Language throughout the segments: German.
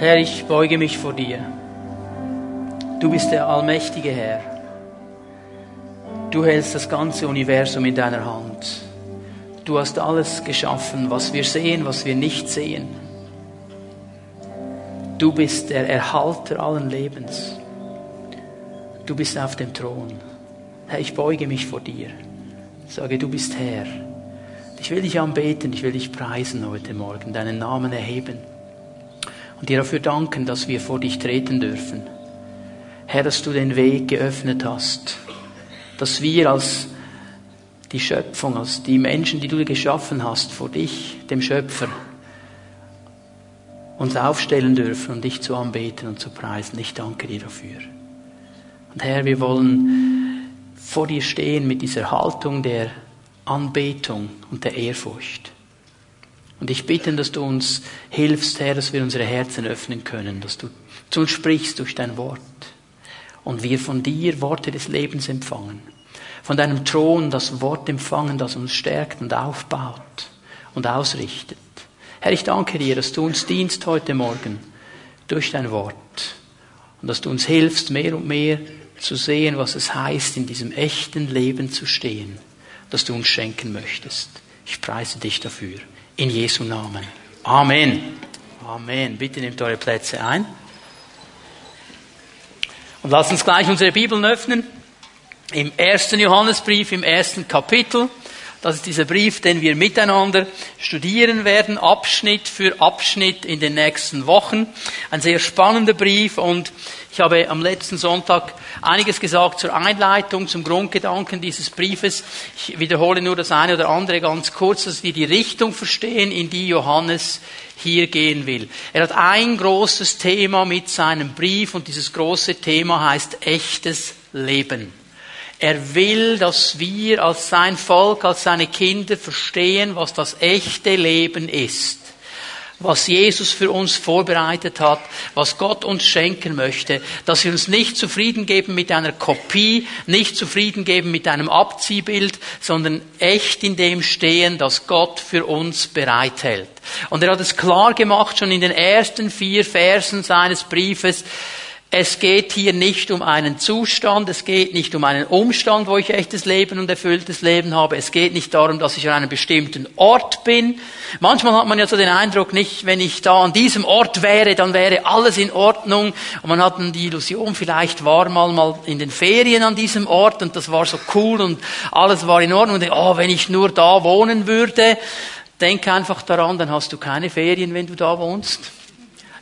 Herr, ich beuge mich vor dir. Du bist der allmächtige Herr. Du hältst das ganze Universum in deiner Hand. Du hast alles geschaffen, was wir sehen, was wir nicht sehen. Du bist der Erhalter allen Lebens. Du bist auf dem Thron. Herr, ich beuge mich vor dir. Sage, du bist Herr. Ich will dich anbeten, ich will dich preisen heute Morgen, deinen Namen erheben und dir dafür danken, dass wir vor dich treten dürfen. Herr, dass du den Weg geöffnet hast, dass wir als die Schöpfung, als die Menschen, die du geschaffen hast, vor dich, dem Schöpfer, uns aufstellen dürfen und dich zu anbeten und zu preisen. Ich danke dir dafür. Und Herr, wir wollen vor dir stehen mit dieser Haltung der Anbetung und der Ehrfurcht. Und ich bitte, dass du uns hilfst, Herr, dass wir unsere Herzen öffnen können, dass du zu uns sprichst durch dein Wort und wir von dir Worte des Lebens empfangen. Von deinem Thron das Wort empfangen, das uns stärkt und aufbaut und ausrichtet. Herr, ich danke dir, dass du uns dienst heute Morgen durch dein Wort und dass du uns hilfst, mehr und mehr zu sehen, was es heißt, in diesem echten Leben zu stehen, das du uns schenken möchtest. Ich preise dich dafür. In Jesu Namen. Amen. Amen. Bitte nehmt eure Plätze ein. Und lasst uns gleich unsere Bibeln öffnen. Im ersten Johannesbrief, im ersten Kapitel. Das ist dieser Brief, den wir miteinander studieren werden, Abschnitt für Abschnitt in den nächsten Wochen. Ein sehr spannender Brief und ich habe am letzten Sonntag einiges gesagt zur Einleitung, zum Grundgedanken dieses Briefes. Ich wiederhole nur das eine oder andere ganz kurz, dass wir die Richtung verstehen, in die Johannes hier gehen will. Er hat ein großes Thema mit seinem Brief und dieses große Thema heißt echtes Leben. Er will, dass wir als sein Volk, als seine Kinder verstehen, was das echte Leben ist. Was Jesus für uns vorbereitet hat, was Gott uns schenken möchte, dass wir uns nicht zufrieden geben mit einer Kopie, nicht zufrieden geben mit einem Abziehbild, sondern echt in dem stehen, dass Gott für uns bereithält. Und er hat es klar gemacht schon in den ersten vier Versen seines Briefes, es geht hier nicht um einen Zustand, es geht nicht um einen Umstand, wo ich echtes Leben und erfülltes Leben habe. Es geht nicht darum, dass ich an einem bestimmten Ort bin. Manchmal hat man ja so den Eindruck, nicht, wenn ich da an diesem Ort wäre, dann wäre alles in Ordnung. Und man hat dann die Illusion, vielleicht war mal mal in den Ferien an diesem Ort und das war so cool und alles war in Ordnung. Und oh, wenn ich nur da wohnen würde, denk einfach daran, dann hast du keine Ferien, wenn du da wohnst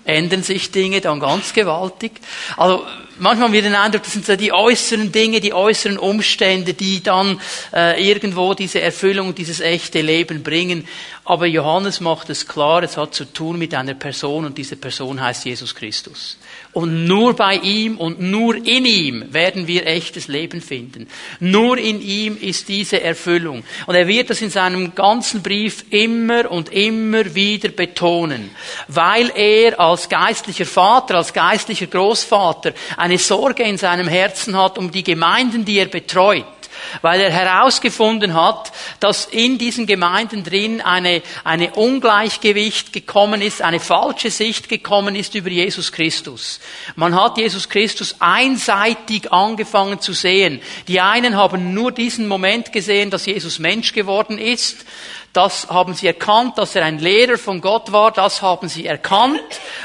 ändern sich Dinge dann ganz gewaltig. Also manchmal haben wir den Eindruck, das sind so die äußeren Dinge, die äußeren Umstände, die dann äh, irgendwo diese Erfüllung, dieses echte Leben bringen. Aber Johannes macht es klar, es hat zu tun mit einer Person und diese Person heißt Jesus Christus. Und nur bei ihm und nur in ihm werden wir echtes Leben finden. Nur in ihm ist diese Erfüllung. Und er wird das in seinem ganzen Brief immer und immer wieder betonen, weil er als geistlicher Vater, als geistlicher Großvater eine Sorge in seinem Herzen hat um die Gemeinden, die er betreut weil er herausgefunden hat, dass in diesen Gemeinden drin eine, eine Ungleichgewicht gekommen ist, eine falsche Sicht gekommen ist über Jesus Christus. Man hat Jesus Christus einseitig angefangen zu sehen. Die einen haben nur diesen Moment gesehen, dass Jesus Mensch geworden ist das haben sie erkannt, dass er ein Lehrer von Gott war, das haben sie erkannt.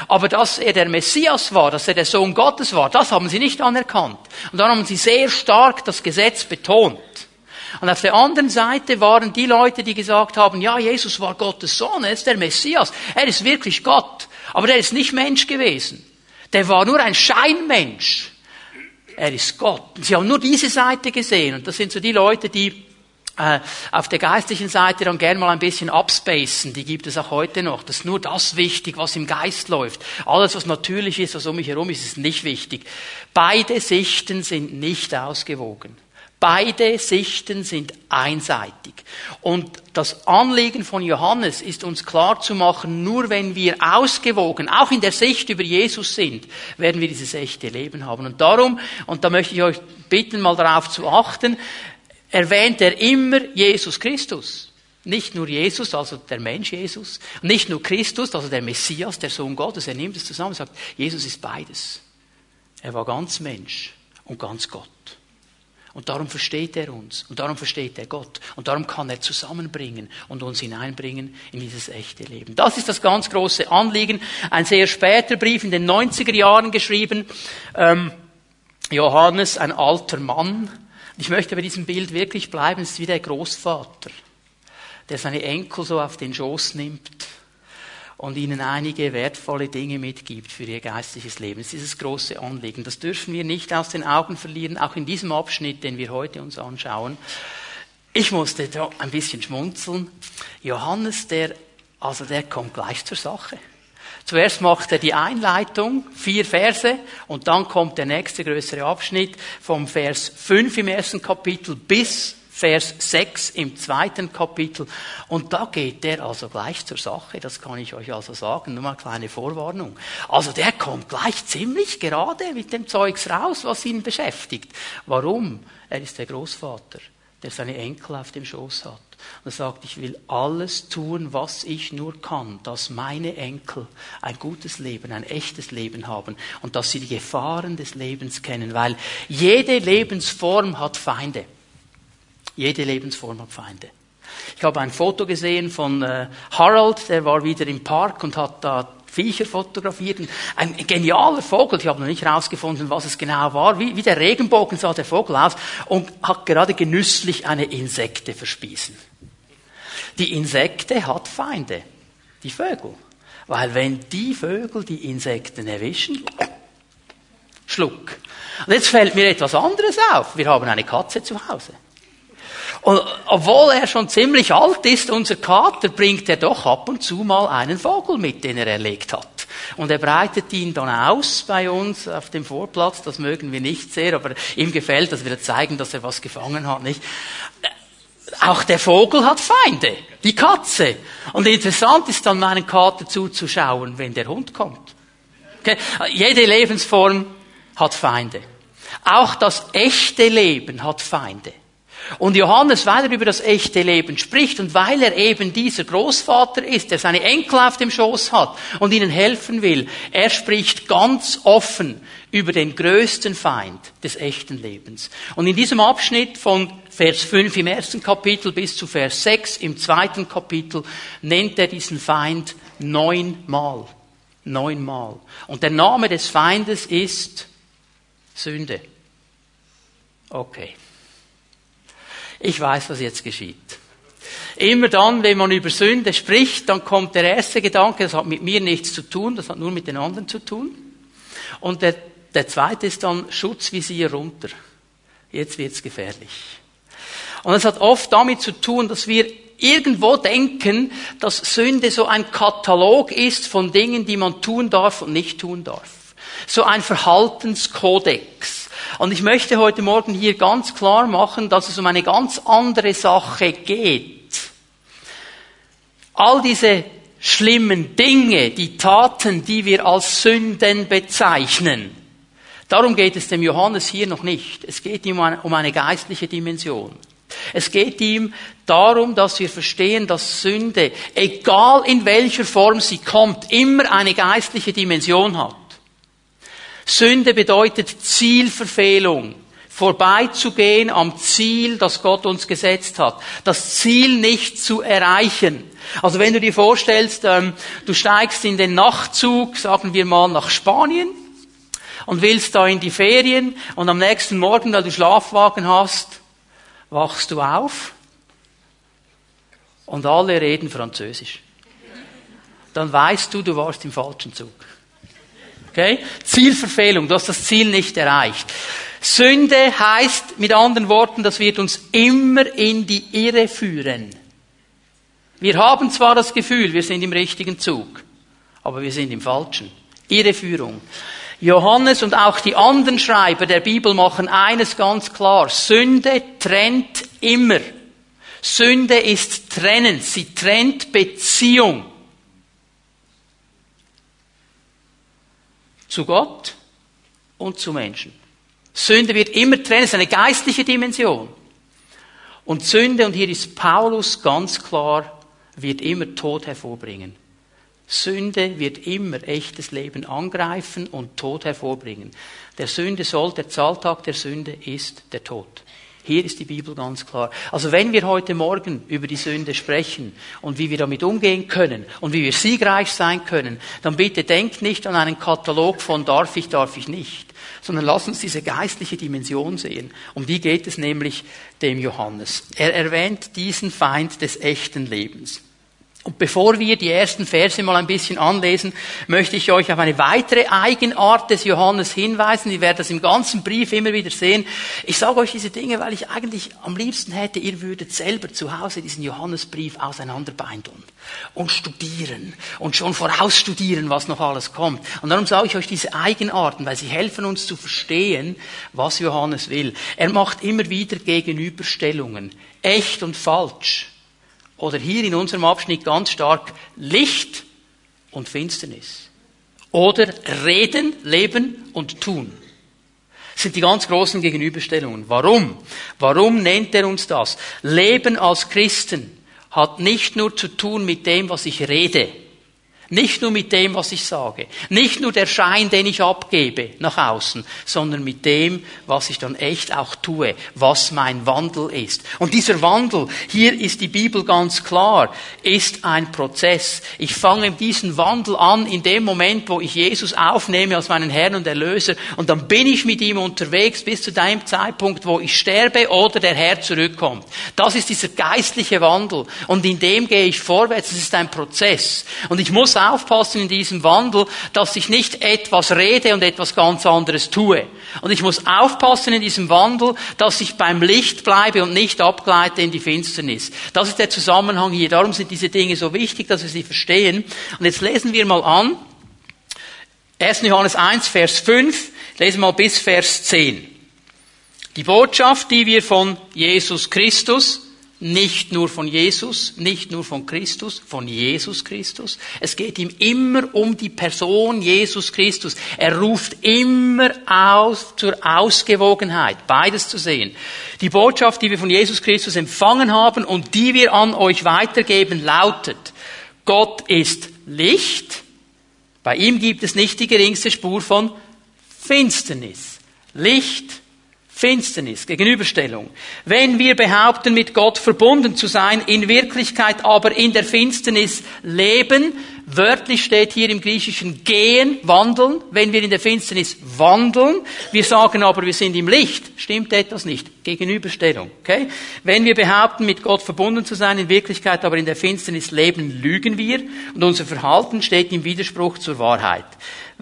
Aber dass er der Messias war, dass er der Sohn Gottes war, das haben sie nicht anerkannt. Und dann haben sie sehr stark das Gesetz betont. Und auf der anderen Seite waren die Leute, die gesagt haben, ja, Jesus war Gottes Sohn, er ist der Messias, er ist wirklich Gott, aber er ist nicht Mensch gewesen. Der war nur ein Scheinmensch. Er ist Gott. Sie haben nur diese Seite gesehen. Und das sind so die Leute, die auf der geistlichen Seite dann gern mal ein bisschen abspacen, die gibt es auch heute noch. Das ist nur das wichtig, was im Geist läuft. Alles, was natürlich ist, was um mich herum ist, ist nicht wichtig. Beide Sichten sind nicht ausgewogen. Beide Sichten sind einseitig. Und das Anliegen von Johannes ist uns klar zu machen, nur wenn wir ausgewogen, auch in der Sicht über Jesus sind, werden wir dieses echte Leben haben. Und darum, und da möchte ich euch bitten, mal darauf zu achten, erwähnt er immer Jesus Christus. Nicht nur Jesus, also der Mensch Jesus, nicht nur Christus, also der Messias, der Sohn Gottes, er nimmt es zusammen und sagt, Jesus ist beides. Er war ganz Mensch und ganz Gott. Und darum versteht er uns und darum versteht er Gott und darum kann er zusammenbringen und uns hineinbringen in dieses echte Leben. Das ist das ganz große Anliegen. Ein sehr später Brief in den 90er Jahren geschrieben. Ähm, Johannes, ein alter Mann. Ich möchte bei diesem Bild wirklich bleiben. Es ist wie der Großvater, der seine Enkel so auf den Schoß nimmt und ihnen einige wertvolle Dinge mitgibt für ihr geistliches Leben. Das ist dieses große Anliegen. Das dürfen wir nicht aus den Augen verlieren, auch in diesem Abschnitt, den wir heute uns anschauen. Ich musste da ein bisschen schmunzeln. Johannes, der, also der kommt gleich zur Sache. Zuerst macht er die Einleitung, vier Verse, und dann kommt der nächste größere Abschnitt vom Vers 5 im ersten Kapitel bis Vers 6 im zweiten Kapitel. Und da geht der also gleich zur Sache, das kann ich euch also sagen, nur mal eine kleine Vorwarnung. Also der kommt gleich ziemlich gerade mit dem Zeugs raus, was ihn beschäftigt. Warum? Er ist der Großvater, der seine Enkel auf dem Schoß hat. Und er sagt, ich will alles tun, was ich nur kann, dass meine Enkel ein gutes Leben, ein echtes Leben haben und dass sie die Gefahren des Lebens kennen, weil jede Lebensform hat Feinde. Jede Lebensform hat Feinde. Ich habe ein Foto gesehen von äh, Harold, der war wieder im Park und hat da Viecher fotografiert. Ein genialer Vogel, ich habe noch nicht herausgefunden, was es genau war. Wie, wie der Regenbogen sah der Vogel aus und hat gerade genüsslich eine Insekte verspießen. Die Insekte hat Feinde, die Vögel. Weil wenn die Vögel die Insekten erwischen, Schluck. Und jetzt fällt mir etwas anderes auf. Wir haben eine Katze zu Hause. Und obwohl er schon ziemlich alt ist, unser Kater, bringt er doch ab und zu mal einen Vogel mit, den er erlegt hat. Und er breitet ihn dann aus bei uns auf dem Vorplatz. Das mögen wir nicht sehr, aber ihm gefällt, dass wir zeigen, dass er was gefangen hat, nicht? Auch der Vogel hat Feinde. Die Katze. Und interessant ist dann meinen Kater zuzuschauen, wenn der Hund kommt. Okay? Jede Lebensform hat Feinde. Auch das echte Leben hat Feinde. Und Johannes, weil er über das echte Leben spricht und weil er eben dieser Großvater ist, der seine Enkel auf dem Schoß hat und ihnen helfen will, er spricht ganz offen über den größten Feind des echten Lebens. Und in diesem Abschnitt von Vers 5 im ersten Kapitel bis zu Vers 6 im zweiten Kapitel nennt er diesen Feind neunmal. Neunmal. Und der Name des Feindes ist Sünde. Okay. Ich weiß, was jetzt geschieht. Immer dann, wenn man über Sünde spricht, dann kommt der erste Gedanke, das hat mit mir nichts zu tun, das hat nur mit den anderen zu tun. Und der, der zweite ist dann Schutzvisier runter. Jetzt wird's gefährlich. Und es hat oft damit zu tun, dass wir irgendwo denken, dass Sünde so ein Katalog ist von Dingen, die man tun darf und nicht tun darf. So ein Verhaltenskodex. Und ich möchte heute Morgen hier ganz klar machen, dass es um eine ganz andere Sache geht. All diese schlimmen Dinge, die Taten, die wir als Sünden bezeichnen, darum geht es dem Johannes hier noch nicht. Es geht ihm um eine geistliche Dimension. Es geht ihm darum, dass wir verstehen, dass Sünde, egal in welcher Form sie kommt, immer eine geistliche Dimension hat. Sünde bedeutet Zielverfehlung. Vorbeizugehen am Ziel, das Gott uns gesetzt hat. Das Ziel nicht zu erreichen. Also wenn du dir vorstellst, ähm, du steigst in den Nachtzug, sagen wir mal nach Spanien, und willst da in die Ferien, und am nächsten Morgen, da du Schlafwagen hast, wachst du auf, und alle reden Französisch. Dann weißt du, du warst im falschen Zug. Okay? Zielverfehlung, du hast das Ziel nicht erreicht. Sünde heißt mit anderen Worten, das wird uns immer in die Irre führen. Wir haben zwar das Gefühl, wir sind im richtigen Zug, aber wir sind im falschen. Irreführung. Johannes und auch die anderen Schreiber der Bibel machen eines ganz klar. Sünde trennt immer. Sünde ist trennend. Sie trennt Beziehung. Zu Gott und zu Menschen. Sünde wird immer trennen, es ist eine geistliche Dimension. Und Sünde, und hier ist Paulus ganz klar, wird immer Tod hervorbringen. Sünde wird immer echtes Leben angreifen und Tod hervorbringen. Der Sünde soll, der Zahltag der Sünde ist der Tod. Hier ist die Bibel ganz klar. Also wenn wir heute Morgen über die Sünde sprechen und wie wir damit umgehen können und wie wir siegreich sein können, dann bitte denkt nicht an einen Katalog von darf ich, darf ich nicht, sondern lasst uns diese geistliche Dimension sehen. Um die geht es nämlich dem Johannes. Er erwähnt diesen Feind des echten Lebens. Und bevor wir die ersten Verse mal ein bisschen anlesen, möchte ich euch auf eine weitere Eigenart des Johannes hinweisen. Ihr werdet das im ganzen Brief immer wieder sehen. Ich sage euch diese Dinge, weil ich eigentlich am liebsten hätte, ihr würdet selber zu Hause diesen Johannesbrief auseinanderbeindeln und studieren und schon vorausstudieren, was noch alles kommt. Und darum sage ich euch diese Eigenarten, weil sie helfen uns zu verstehen, was Johannes will. Er macht immer wieder Gegenüberstellungen. Echt und falsch oder hier in unserem Abschnitt ganz stark Licht und Finsternis. Oder Reden, Leben und Tun. Sind die ganz großen Gegenüberstellungen. Warum? Warum nennt er uns das? Leben als Christen hat nicht nur zu tun mit dem, was ich rede, nicht nur mit dem, was ich sage. Nicht nur der Schein, den ich abgebe nach außen, sondern mit dem, was ich dann echt auch tue, was mein Wandel ist. Und dieser Wandel, hier ist die Bibel ganz klar, ist ein Prozess. Ich fange diesen Wandel an in dem Moment, wo ich Jesus aufnehme als meinen Herrn und Erlöser und dann bin ich mit ihm unterwegs bis zu dem Zeitpunkt, wo ich sterbe oder der Herr zurückkommt. Das ist dieser geistliche Wandel und in dem gehe ich vorwärts. Es ist ein Prozess. Und ich muss aufpassen in diesem Wandel, dass ich nicht etwas rede und etwas ganz anderes tue. Und ich muss aufpassen in diesem Wandel, dass ich beim Licht bleibe und nicht abgleite in die Finsternis. Das ist der Zusammenhang hier. Darum sind diese Dinge so wichtig, dass wir sie verstehen. Und jetzt lesen wir mal an. 1. Johannes 1, Vers 5. Lesen wir mal bis Vers 10. Die Botschaft, die wir von Jesus Christus, nicht nur von Jesus, nicht nur von Christus, von Jesus Christus. Es geht ihm immer um die Person Jesus Christus. Er ruft immer aus zur Ausgewogenheit, beides zu sehen. Die Botschaft, die wir von Jesus Christus empfangen haben und die wir an euch weitergeben, lautet, Gott ist Licht. Bei ihm gibt es nicht die geringste Spur von Finsternis. Licht Finsternis, Gegenüberstellung. Wenn wir behaupten, mit Gott verbunden zu sein, in Wirklichkeit aber in der Finsternis leben, wörtlich steht hier im Griechischen gehen, wandeln, wenn wir in der Finsternis wandeln, wir sagen aber, wir sind im Licht, stimmt etwas nicht. Gegenüberstellung, okay? Wenn wir behaupten, mit Gott verbunden zu sein, in Wirklichkeit aber in der Finsternis leben, lügen wir und unser Verhalten steht im Widerspruch zur Wahrheit.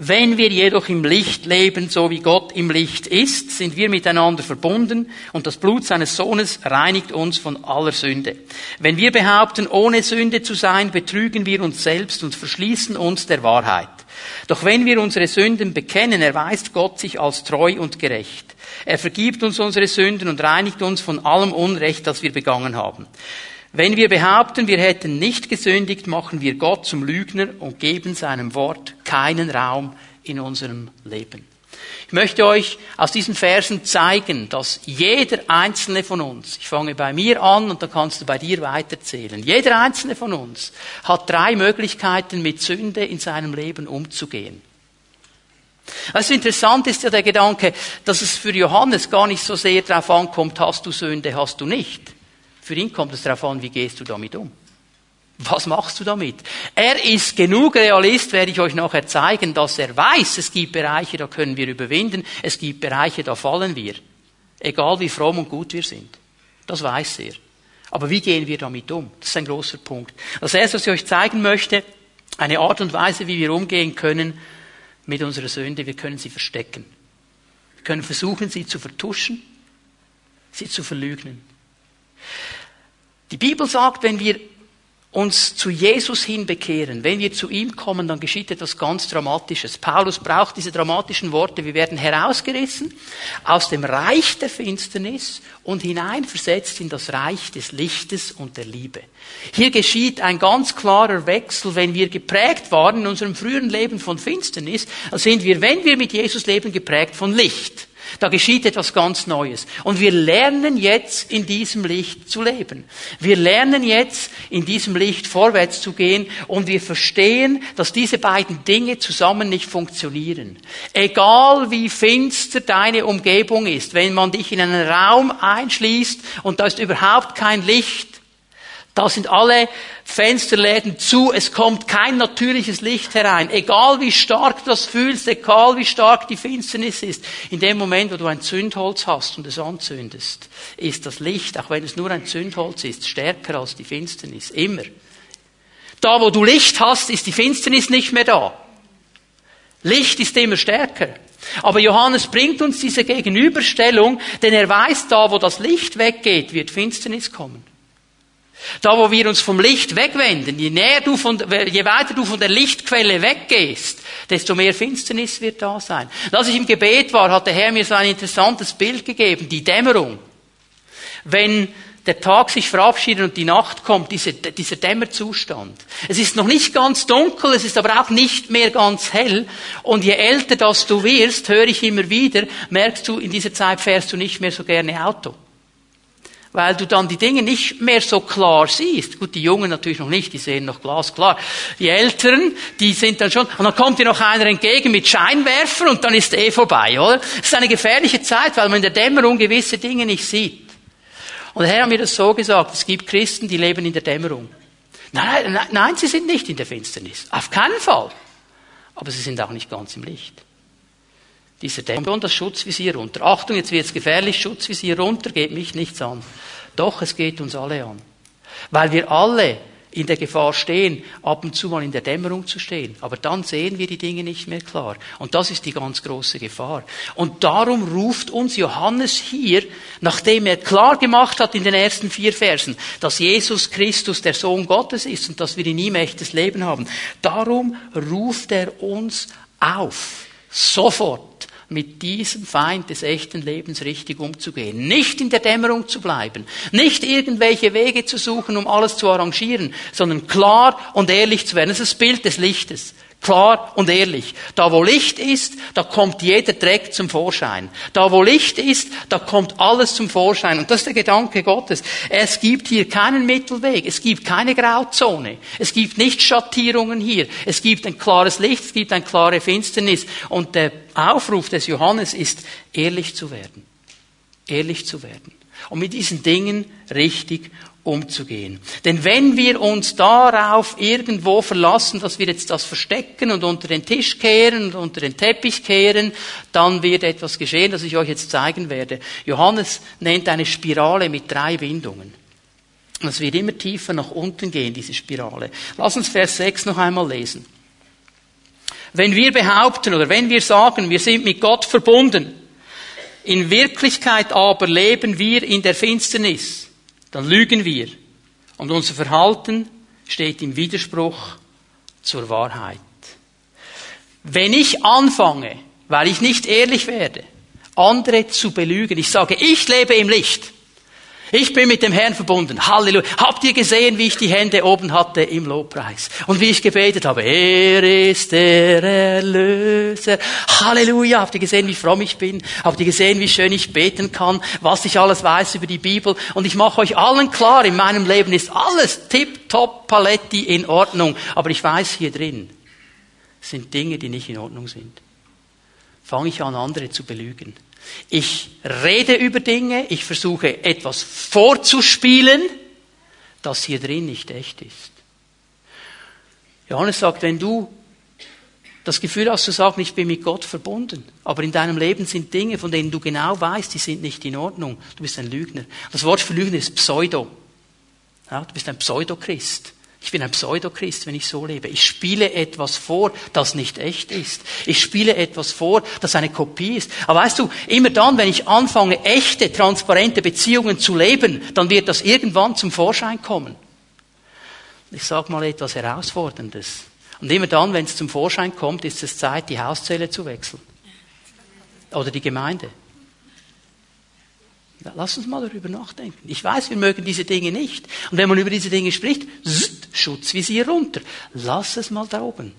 Wenn wir jedoch im Licht leben, so wie Gott im Licht ist, sind wir miteinander verbunden und das Blut seines Sohnes reinigt uns von aller Sünde. Wenn wir behaupten, ohne Sünde zu sein, betrügen wir uns selbst und verschließen uns der Wahrheit. Doch wenn wir unsere Sünden bekennen, erweist Gott sich als treu und gerecht. Er vergibt uns unsere Sünden und reinigt uns von allem Unrecht, das wir begangen haben. Wenn wir behaupten, wir hätten nicht gesündigt, machen wir Gott zum Lügner und geben seinem Wort keinen Raum in unserem Leben. Ich möchte euch aus diesen Versen zeigen, dass jeder einzelne von uns, ich fange bei mir an und dann kannst du bei dir weiterzählen, jeder einzelne von uns hat drei Möglichkeiten, mit Sünde in seinem Leben umzugehen. Was interessant ist ja der Gedanke, dass es für Johannes gar nicht so sehr darauf ankommt, hast du Sünde, hast du nicht. Für ihn kommt es darauf an, wie gehst du damit um? Was machst du damit? Er ist genug Realist, werde ich euch nachher zeigen, dass er weiß, es gibt Bereiche, da können wir überwinden, es gibt Bereiche, da fallen wir. Egal wie fromm und gut wir sind. Das weiß er. Aber wie gehen wir damit um? Das ist ein großer Punkt. Das erste, was ich euch zeigen möchte, eine Art und Weise, wie wir umgehen können mit unserer Sünde, wir können sie verstecken. Wir können versuchen, sie zu vertuschen, sie zu verlügnen. Die Bibel sagt, wenn wir uns zu Jesus hin bekehren, wenn wir zu ihm kommen, dann geschieht etwas ganz Dramatisches. Paulus braucht diese dramatischen Worte. Wir werden herausgerissen aus dem Reich der Finsternis und hineinversetzt in das Reich des Lichtes und der Liebe. Hier geschieht ein ganz klarer Wechsel. Wenn wir geprägt waren in unserem früheren Leben von Finsternis, dann sind wir, wenn wir mit Jesus leben, geprägt von Licht. Da geschieht etwas ganz Neues. Und wir lernen jetzt in diesem Licht zu leben. Wir lernen jetzt in diesem Licht vorwärts zu gehen und wir verstehen, dass diese beiden Dinge zusammen nicht funktionieren. Egal wie finster deine Umgebung ist, wenn man dich in einen Raum einschließt und da ist überhaupt kein Licht, da sind alle Fensterläden zu, es kommt kein natürliches Licht herein. Egal wie stark du das fühlst, egal wie stark die Finsternis ist, in dem Moment, wo du ein Zündholz hast und es anzündest, ist das Licht, auch wenn es nur ein Zündholz ist, stärker als die Finsternis. Immer. Da, wo du Licht hast, ist die Finsternis nicht mehr da. Licht ist immer stärker. Aber Johannes bringt uns diese Gegenüberstellung, denn er weiß, da, wo das Licht weggeht, wird Finsternis kommen. Da, wo wir uns vom Licht wegwenden, je näher du von, je weiter du von der Lichtquelle weggehst, desto mehr Finsternis wird da sein. Als ich im Gebet war, hat der Herr mir so ein interessantes Bild gegeben, die Dämmerung. Wenn der Tag sich verabschiedet und die Nacht kommt, dieser, dieser Dämmerzustand. Es ist noch nicht ganz dunkel, es ist aber auch nicht mehr ganz hell. Und je älter das du wirst, höre ich immer wieder, merkst du, in dieser Zeit fährst du nicht mehr so gerne Auto weil du dann die Dinge nicht mehr so klar siehst. Gut, die Jungen natürlich noch nicht, die sehen noch glasklar. Die Älteren, die sind dann schon, und dann kommt dir noch einer entgegen mit Scheinwerfer und dann ist eh vorbei, oder? Es ist eine gefährliche Zeit, weil man in der Dämmerung gewisse Dinge nicht sieht. Und der Herr hat mir das so gesagt, es gibt Christen, die leben in der Dämmerung. Nein, nein, nein, sie sind nicht in der Finsternis. Auf keinen Fall. Aber sie sind auch nicht ganz im Licht. Dieser Dämon, das Schutzvisier runter. Achtung, jetzt wird's gefährlich, Schutzvisier runter, geht mich nichts an. Doch, es geht uns alle an. Weil wir alle in der Gefahr stehen, ab und zu mal in der Dämmerung zu stehen. Aber dann sehen wir die Dinge nicht mehr klar. Und das ist die ganz große Gefahr. Und darum ruft uns Johannes hier, nachdem er klar gemacht hat in den ersten vier Versen, dass Jesus Christus der Sohn Gottes ist und dass wir in ihm echtes Leben haben. Darum ruft er uns auf, sofort mit diesem Feind des echten Lebens richtig umzugehen. Nicht in der Dämmerung zu bleiben, nicht irgendwelche Wege zu suchen, um alles zu arrangieren, sondern klar und ehrlich zu werden. Das ist das Bild des Lichtes. Klar und ehrlich. Da wo Licht ist, da kommt jeder Dreck zum Vorschein. Da wo Licht ist, da kommt alles zum Vorschein. Und das ist der Gedanke Gottes. Es gibt hier keinen Mittelweg. Es gibt keine Grauzone. Es gibt nicht Schattierungen hier. Es gibt ein klares Licht. Es gibt eine klare Finsternis. Und der Aufruf des Johannes ist, ehrlich zu werden. Ehrlich zu werden. Und mit diesen Dingen richtig umzugehen. Denn wenn wir uns darauf irgendwo verlassen, dass wir jetzt das verstecken und unter den Tisch kehren und unter den Teppich kehren, dann wird etwas geschehen, das ich euch jetzt zeigen werde. Johannes nennt eine Spirale mit drei Bindungen. Und es wird immer tiefer nach unten gehen, diese Spirale. Lass uns Vers 6 noch einmal lesen. Wenn wir behaupten oder wenn wir sagen, wir sind mit Gott verbunden, in Wirklichkeit aber leben wir in der Finsternis, dann lügen wir. Und unser Verhalten steht im Widerspruch zur Wahrheit. Wenn ich anfange, weil ich nicht ehrlich werde, andere zu belügen, ich sage, ich lebe im Licht, ich bin mit dem Herrn verbunden. Halleluja. Habt ihr gesehen, wie ich die Hände oben hatte im Lobpreis? Und wie ich gebetet habe? Er ist der Erlöser. Halleluja. Habt ihr gesehen, wie fromm ich bin? Habt ihr gesehen, wie schön ich beten kann? Was ich alles weiß über die Bibel? Und ich mache euch allen klar, in meinem Leben ist alles tip top paletti in Ordnung. Aber ich weiß hier drin sind Dinge, die nicht in Ordnung sind. Fange ich an, andere zu belügen. Ich rede über Dinge, ich versuche etwas vorzuspielen, das hier drin nicht echt ist. Johannes sagt, wenn du das Gefühl hast zu sagen, ich bin mit Gott verbunden, aber in deinem Leben sind Dinge, von denen du genau weißt, die sind nicht in Ordnung, du bist ein Lügner. Das Wort für Lügner ist Pseudo. Ja, du bist ein Pseudochrist. Ich bin ein Pseudochrist, wenn ich so lebe. Ich spiele etwas vor, das nicht echt ist. Ich spiele etwas vor, das eine Kopie ist. Aber weißt du, immer dann, wenn ich anfange, echte, transparente Beziehungen zu leben, dann wird das irgendwann zum Vorschein kommen. Ich sage mal etwas Herausforderndes. Und immer dann, wenn es zum Vorschein kommt, ist es Zeit, die Hauszelle zu wechseln. Oder die Gemeinde. Lass uns mal darüber nachdenken. Ich weiß, wir mögen diese Dinge nicht. Und wenn man über diese Dinge spricht, zzzt, Schutzvisier runter. Lass es mal da oben.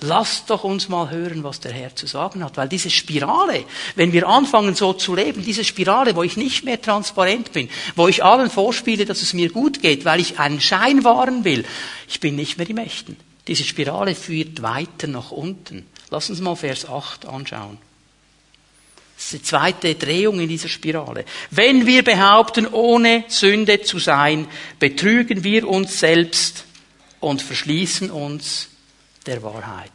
Lasst doch uns mal hören, was der Herr zu sagen hat, weil diese Spirale, wenn wir anfangen so zu leben, diese Spirale, wo ich nicht mehr transparent bin, wo ich allen vorspiele, dass es mir gut geht, weil ich einen Schein wahren will, ich bin nicht mehr im Echten. Diese Spirale führt weiter nach unten. Lass uns mal Vers 8 anschauen. Das ist die zweite Drehung in dieser Spirale. Wenn wir behaupten, ohne Sünde zu sein, betrügen wir uns selbst und verschließen uns der Wahrheit.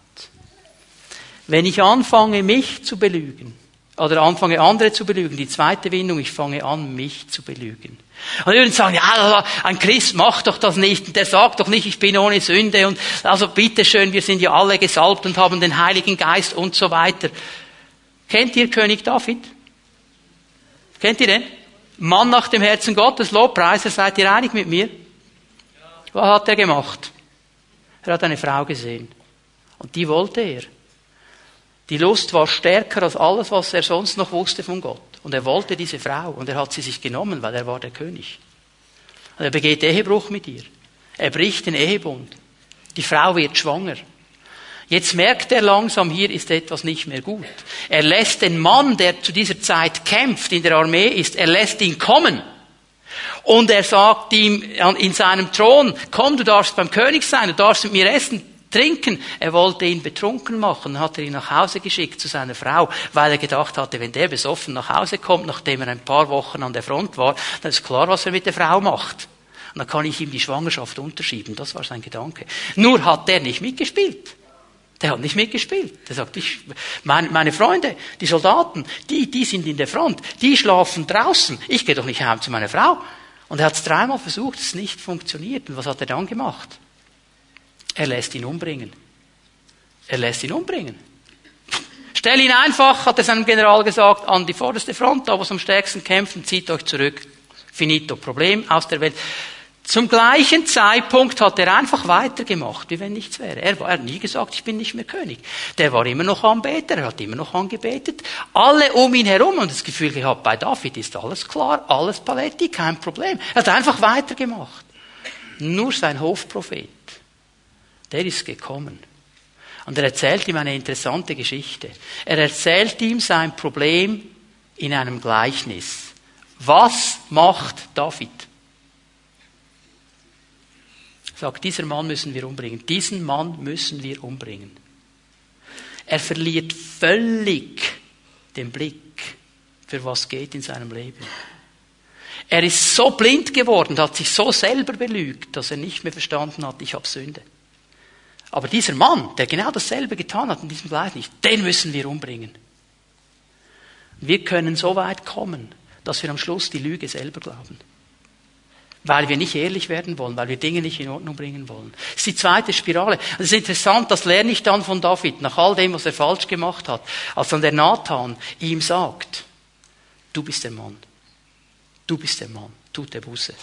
Wenn ich anfange, mich zu belügen, oder anfange, andere zu belügen, die zweite Windung, ich fange an, mich zu belügen. Und würden sagen, ja, ein Christ macht doch das nicht, der sagt doch nicht, ich bin ohne Sünde, und also bitteschön, wir sind ja alle gesalbt und haben den Heiligen Geist und so weiter. Kennt ihr König David? Kennt ihr den? Mann nach dem Herzen Gottes, Lobpreiser, seid ihr einig mit mir? Was hat er gemacht? Er hat eine Frau gesehen. Und die wollte er. Die Lust war stärker als alles, was er sonst noch wusste von Gott. Und er wollte diese Frau und er hat sie sich genommen, weil er war der König. Und er begeht Ehebruch mit ihr. Er bricht den Ehebund. Die Frau wird schwanger. Jetzt merkt er langsam, hier ist etwas nicht mehr gut. Er lässt den Mann, der zu dieser Zeit kämpft, in der Armee ist, er lässt ihn kommen. Und er sagt ihm in seinem Thron, komm, du darfst beim König sein, du darfst mit mir essen, trinken. Er wollte ihn betrunken machen, hat er ihn nach Hause geschickt zu seiner Frau, weil er gedacht hatte, wenn der besoffen nach Hause kommt, nachdem er ein paar Wochen an der Front war, dann ist klar, was er mit der Frau macht. Und dann kann ich ihm die Schwangerschaft unterschieben. Das war sein Gedanke. Nur hat der nicht mitgespielt. Der hat nicht mitgespielt. Der sagt, ich, meine, meine Freunde, die Soldaten, die, die sind in der Front, die schlafen draußen. Ich gehe doch nicht heim zu meiner Frau. Und er hat es dreimal versucht, es nicht funktioniert. Und was hat er dann gemacht? Er lässt ihn umbringen. Er lässt ihn umbringen. Stell ihn einfach, hat er seinem General gesagt, an die vorderste Front, da wo es am stärksten kämpft, und zieht euch zurück. Finito, Problem aus der Welt. Zum gleichen Zeitpunkt hat er einfach weitergemacht, wie wenn nichts wäre. Er, hat nie gesagt, ich bin nicht mehr König. Der war immer noch Anbeter, er hat immer noch angebetet. Alle um ihn herum und das Gefühl gehabt, bei David ist alles klar, alles Paletti, kein Problem. Er hat einfach weitergemacht. Nur sein Hofprophet der ist gekommen. Und er erzählt ihm eine interessante Geschichte. Er erzählt ihm sein Problem in einem Gleichnis. Was macht David? Sagt, dieser Mann müssen wir umbringen. Diesen Mann müssen wir umbringen. Er verliert völlig den Blick, für was geht in seinem Leben. Er ist so blind geworden, hat sich so selber belügt, dass er nicht mehr verstanden hat, ich habe Sünde. Aber dieser Mann, der genau dasselbe getan hat in diesem Gleichnis, den müssen wir umbringen. Wir können so weit kommen, dass wir am Schluss die Lüge selber glauben. Weil wir nicht ehrlich werden wollen, weil wir Dinge nicht in Ordnung bringen wollen. Das ist die zweite Spirale. Das ist interessant, das lerne ich dann von David, nach all dem, was er falsch gemacht hat. Als dann der Nathan ihm sagt, du bist der Mann. Du bist der Mann. Tut der Buße.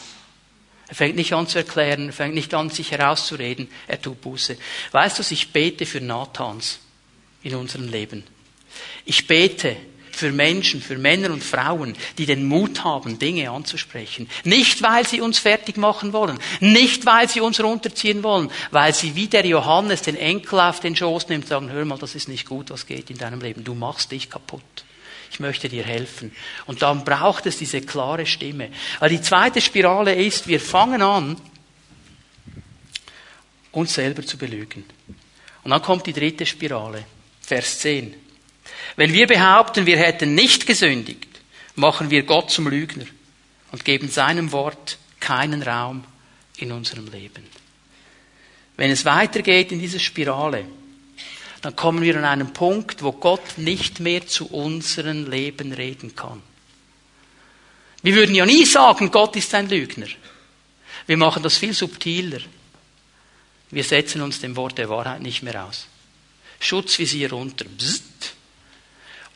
Er fängt nicht an zu erklären, er fängt nicht an, sich herauszureden, er tut Buße. Weißt du, ich bete für Nathans in unserem Leben. Ich bete für Menschen, für Männer und Frauen, die den Mut haben, Dinge anzusprechen. Nicht, weil sie uns fertig machen wollen, nicht, weil sie uns runterziehen wollen, weil sie wie der Johannes den Enkel auf den Schoß nimmt und sagen, hör mal, das ist nicht gut, was geht in deinem Leben, du machst dich kaputt ich möchte dir helfen. Und dann braucht es diese klare Stimme. Weil die zweite Spirale ist, wir fangen an, uns selber zu belügen. Und dann kommt die dritte Spirale, Vers 10. Wenn wir behaupten, wir hätten nicht gesündigt, machen wir Gott zum Lügner und geben seinem Wort keinen Raum in unserem Leben. Wenn es weitergeht in dieser Spirale, dann kommen wir an einen Punkt, wo Gott nicht mehr zu unserem Leben reden kann. Wir würden ja nie sagen, Gott ist ein Lügner. Wir machen das viel subtiler. Wir setzen uns dem Wort der Wahrheit nicht mehr aus. Schutzvisier runter. Bzzt.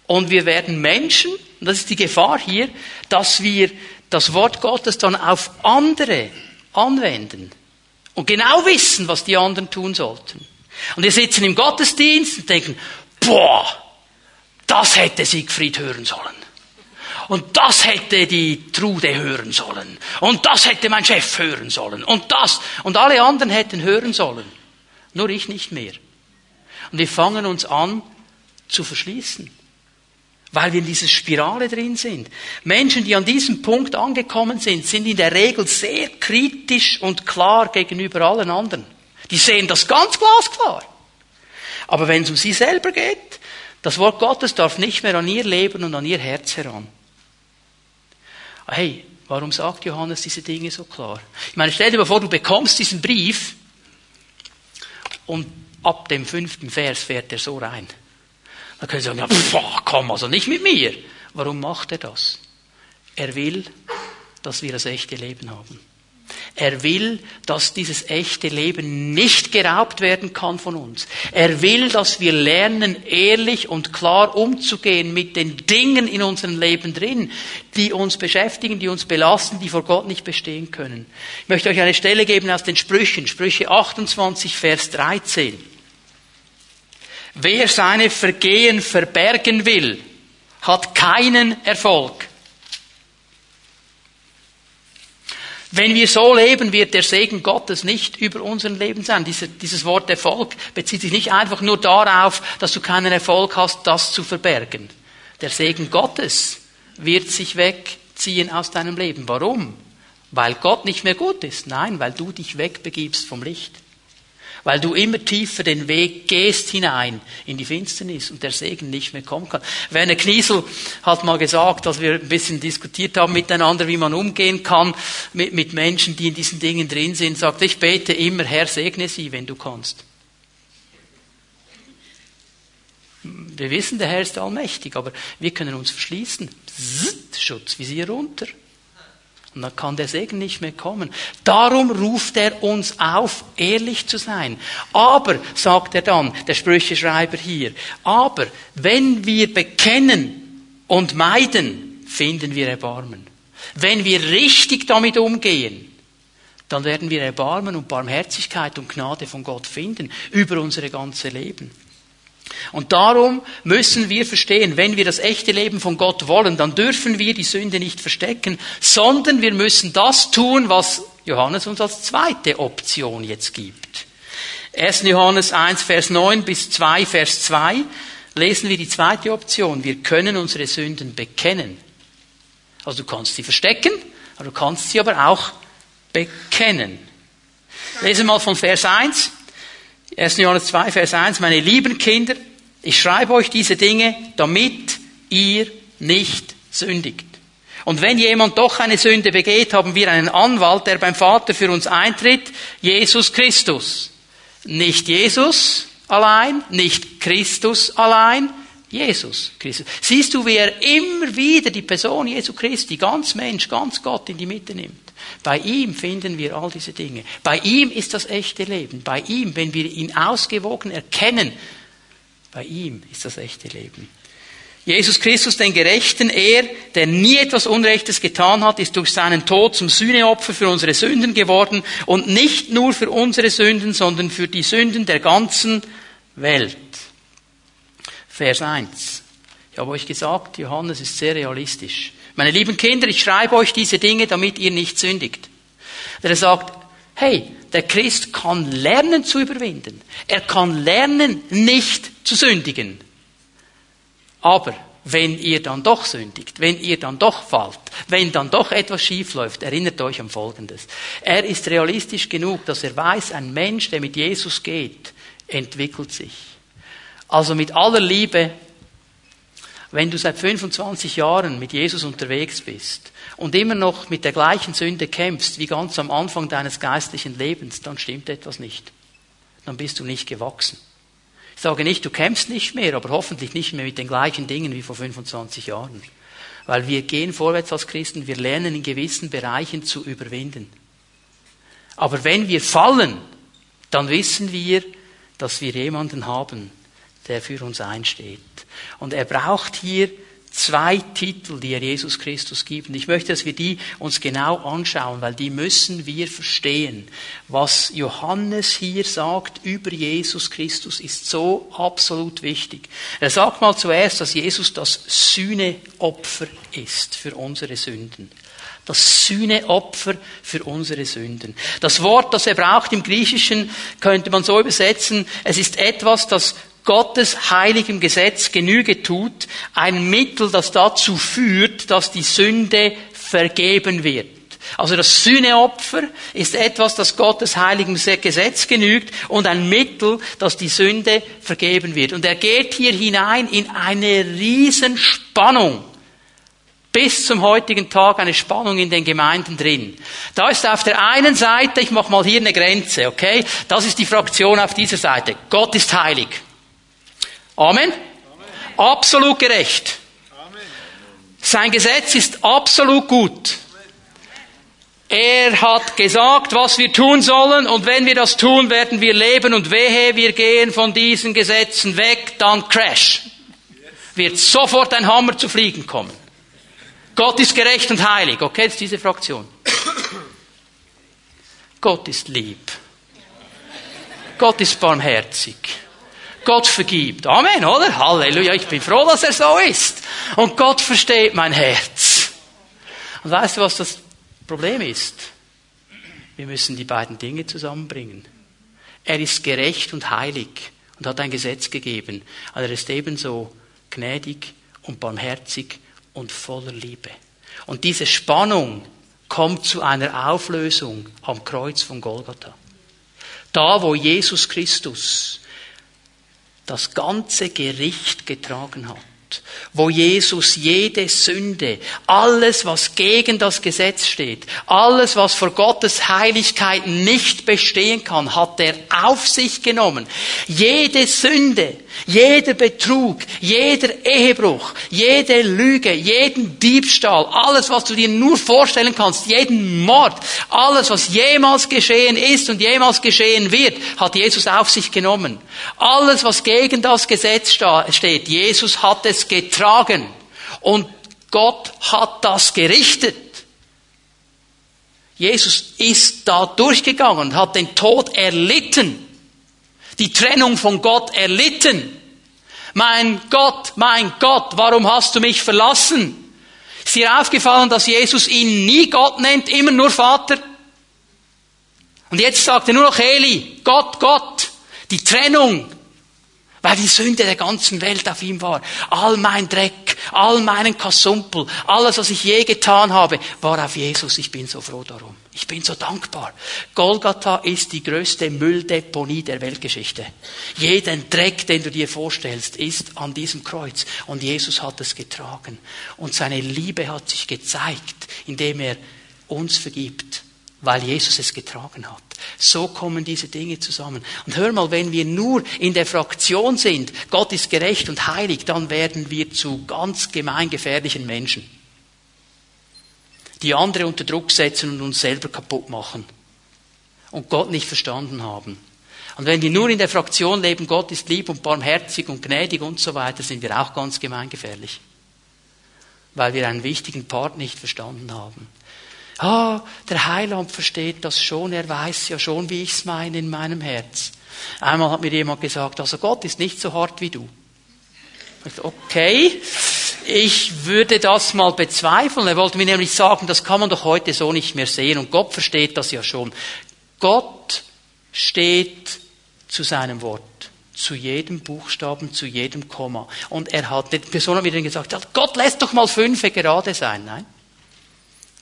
Und wir werden Menschen, und das ist die Gefahr hier, dass wir das Wort Gottes dann auf andere anwenden und genau wissen, was die anderen tun sollten. Und wir sitzen im Gottesdienst und denken, boah, das hätte Siegfried hören sollen. Und das hätte die Trude hören sollen. Und das hätte mein Chef hören sollen. Und das. Und alle anderen hätten hören sollen. Nur ich nicht mehr. Und wir fangen uns an zu verschließen. Weil wir in dieser Spirale drin sind. Menschen, die an diesem Punkt angekommen sind, sind in der Regel sehr kritisch und klar gegenüber allen anderen. Die sehen das ganz glasklar. Aber wenn es um sie selber geht, das Wort Gottes darf nicht mehr an ihr Leben und an ihr Herz heran. Hey, warum sagt Johannes diese Dinge so klar? Ich meine, stell dir mal vor, du bekommst diesen Brief und ab dem fünften Vers fährt er so rein. Dann können Sie sagen, ja, pff, komm, also nicht mit mir. Warum macht er das? Er will, dass wir das echte Leben haben. Er will, dass dieses echte Leben nicht geraubt werden kann von uns. Er will, dass wir lernen, ehrlich und klar umzugehen mit den Dingen in unserem Leben drin, die uns beschäftigen, die uns belasten, die vor Gott nicht bestehen können. Ich möchte euch eine Stelle geben aus den Sprüchen, Sprüche 28, Vers 13. Wer seine Vergehen verbergen will, hat keinen Erfolg. Wenn wir so leben, wird der Segen Gottes nicht über unserem Leben sein. dieses Wort Erfolg bezieht sich nicht einfach nur darauf, dass du keinen Erfolg hast, das zu verbergen. Der Segen Gottes wird sich wegziehen aus deinem Leben. Warum? Weil Gott nicht mehr gut ist. Nein, weil du dich wegbegibst vom Licht weil du immer tiefer den Weg gehst hinein in die Finsternis und der Segen nicht mehr kommen kann. Werner Kniesel hat mal gesagt, dass wir ein bisschen diskutiert haben miteinander, wie man umgehen kann mit, mit Menschen, die in diesen Dingen drin sind, sagt, ich bete immer, Herr, segne sie, wenn du kannst. Wir wissen, der Herr ist allmächtig, aber wir können uns verschließen. Zzzt, Schutzvisier runter. Und dann kann der Segen nicht mehr kommen. Darum ruft er uns auf, ehrlich zu sein. Aber, sagt er dann, der Sprücheschreiber hier, aber wenn wir bekennen und meiden, finden wir Erbarmen. Wenn wir richtig damit umgehen, dann werden wir Erbarmen und Barmherzigkeit und Gnade von Gott finden über unsere ganze Leben. Und darum müssen wir verstehen, wenn wir das echte Leben von Gott wollen, dann dürfen wir die Sünde nicht verstecken, sondern wir müssen das tun, was Johannes uns als zweite Option jetzt gibt. 1. Johannes 1, Vers 9 bis 2, Vers 2 lesen wir die zweite Option. Wir können unsere Sünden bekennen. Also du kannst sie verstecken, aber du kannst sie aber auch bekennen. Lesen wir mal von Vers 1. 1. Johannes 2, Vers 1, meine lieben Kinder, ich schreibe euch diese Dinge, damit ihr nicht sündigt. Und wenn jemand doch eine Sünde begeht, haben wir einen Anwalt, der beim Vater für uns eintritt, Jesus Christus. Nicht Jesus allein, nicht Christus allein, Jesus Christus. Siehst du, wie er immer wieder die Person Jesu Christi, ganz Mensch, ganz Gott in die Mitte nimmt. Bei ihm finden wir all diese Dinge. Bei ihm ist das echte Leben. Bei ihm, wenn wir ihn ausgewogen erkennen, bei ihm ist das echte Leben. Jesus Christus, den Gerechten, er, der nie etwas Unrechtes getan hat, ist durch seinen Tod zum Sühneopfer für unsere Sünden geworden und nicht nur für unsere Sünden, sondern für die Sünden der ganzen Welt. Vers 1. Ich habe euch gesagt, Johannes ist sehr realistisch. Meine lieben Kinder, ich schreibe euch diese Dinge, damit ihr nicht sündigt. Er sagt, hey, der Christ kann lernen zu überwinden. Er kann lernen, nicht zu sündigen. Aber wenn ihr dann doch sündigt, wenn ihr dann doch fallt, wenn dann doch etwas schief läuft, erinnert euch an Folgendes. Er ist realistisch genug, dass er weiß, ein Mensch, der mit Jesus geht, entwickelt sich. Also mit aller Liebe wenn du seit 25 Jahren mit Jesus unterwegs bist und immer noch mit der gleichen Sünde kämpfst wie ganz am Anfang deines geistlichen Lebens, dann stimmt etwas nicht. Dann bist du nicht gewachsen. Ich sage nicht, du kämpfst nicht mehr, aber hoffentlich nicht mehr mit den gleichen Dingen wie vor 25 Jahren. Weil wir gehen vorwärts als Christen, wir lernen in gewissen Bereichen zu überwinden. Aber wenn wir fallen, dann wissen wir, dass wir jemanden haben, der für uns einsteht. Und er braucht hier zwei Titel, die er Jesus Christus gibt. Und ich möchte, dass wir die uns genau anschauen, weil die müssen wir verstehen. Was Johannes hier sagt über Jesus Christus ist so absolut wichtig. Er sagt mal zuerst, dass Jesus das Sühneopfer ist für unsere Sünden. Das Sühneopfer für unsere Sünden. Das Wort, das er braucht im Griechischen, könnte man so übersetzen, es ist etwas, das Gottes heiligem Gesetz Genüge tut, ein Mittel, das dazu führt, dass die Sünde vergeben wird. Also das Sühneopfer ist etwas, das Gottes heiligem Gesetz genügt und ein Mittel, dass die Sünde vergeben wird. Und er geht hier hinein in eine Riesenspannung. Bis zum heutigen Tag eine Spannung in den Gemeinden drin. Da ist auf der einen Seite, ich mache mal hier eine Grenze, okay? Das ist die Fraktion auf dieser Seite. Gott ist heilig. Amen? Absolut gerecht. Sein Gesetz ist absolut gut. Er hat gesagt, was wir tun sollen und wenn wir das tun, werden wir leben und wehe, wir gehen von diesen Gesetzen weg, dann crash. Wird sofort ein Hammer zu fliegen kommen. Gott ist gerecht und heilig. Okay, ist diese Fraktion. Gott ist lieb. Gott ist barmherzig. Gott vergibt. Amen, oder? Halleluja. Ich bin froh, dass er so ist. Und Gott versteht mein Herz. Und weißt du, was das Problem ist, wir müssen die beiden Dinge zusammenbringen. Er ist gerecht und heilig und hat ein Gesetz gegeben. Aber er ist ebenso gnädig und barmherzig und voller Liebe. Und diese Spannung kommt zu einer Auflösung am Kreuz von Golgatha. Da, wo Jesus Christus das ganze Gericht getragen hat wo Jesus jede Sünde, alles, was gegen das Gesetz steht, alles, was vor Gottes Heiligkeit nicht bestehen kann, hat er auf sich genommen. Jede Sünde, jeder Betrug, jeder Ehebruch, jede Lüge, jeden Diebstahl, alles, was du dir nur vorstellen kannst, jeden Mord, alles, was jemals geschehen ist und jemals geschehen wird, hat Jesus auf sich genommen. Alles, was gegen das Gesetz steht, Jesus hat es getragen. Und Gott hat das gerichtet. Jesus ist da durchgegangen hat den Tod erlitten. Die Trennung von Gott erlitten. Mein Gott, mein Gott, warum hast du mich verlassen? Ist dir aufgefallen, dass Jesus ihn nie Gott nennt, immer nur Vater? Und jetzt sagt er nur noch Eli, Gott, Gott. Die Trennung weil die Sünde der ganzen Welt auf ihm war. All mein Dreck, all meinen Kasumpel, alles, was ich je getan habe, war auf Jesus. Ich bin so froh darum. Ich bin so dankbar. Golgatha ist die größte Mülldeponie der Weltgeschichte. Jeden Dreck, den du dir vorstellst, ist an diesem Kreuz. Und Jesus hat es getragen. Und seine Liebe hat sich gezeigt, indem er uns vergibt, weil Jesus es getragen hat. So kommen diese Dinge zusammen. Und hör mal, wenn wir nur in der Fraktion sind, Gott ist gerecht und heilig, dann werden wir zu ganz gemeingefährlichen Menschen, die andere unter Druck setzen und uns selber kaputt machen und Gott nicht verstanden haben. Und wenn wir nur in der Fraktion leben, Gott ist lieb und barmherzig und gnädig und so weiter, sind wir auch ganz gemeingefährlich. Weil wir einen wichtigen Part nicht verstanden haben. Ah, der Heiland versteht das schon, er weiß ja schon, wie ich es meine in meinem Herz. Einmal hat mir jemand gesagt, also Gott ist nicht so hart wie du. Okay, ich würde das mal bezweifeln. Er wollte mir nämlich sagen, das kann man doch heute so nicht mehr sehen. Und Gott versteht das ja schon. Gott steht zu seinem Wort, zu jedem Buchstaben, zu jedem Komma. Und er hat, die Person hat mir dann gesagt, Gott lässt doch mal fünf gerade sein. Nein.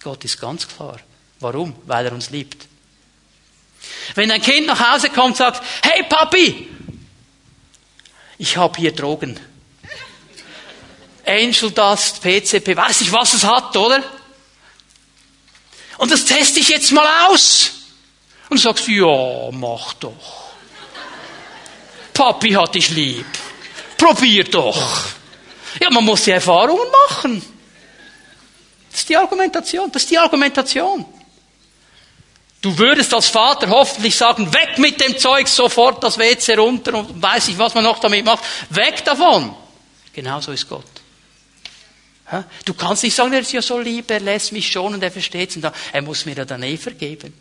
Gott ist ganz klar. Warum? Weil er uns liebt. Wenn ein Kind nach Hause kommt und sagt, hey Papi, ich habe hier Drogen. Angel Dust, PCP, weiß ich, was es hat, oder? Und das teste ich jetzt mal aus. Und du sagst, ja, mach doch. Papi hat dich lieb. Probier doch. Ja, man muss die Erfahrungen machen. Das ist die Argumentation. Das ist die Argumentation. Du würdest als Vater hoffentlich sagen, weg mit dem Zeug, sofort das WC runter und weiß ich, was man noch damit macht. Weg davon. Genauso ist Gott. Du kannst nicht sagen, er ist ja so lieb, er lässt mich schon und er versteht es und er muss mir ja dann eh vergeben.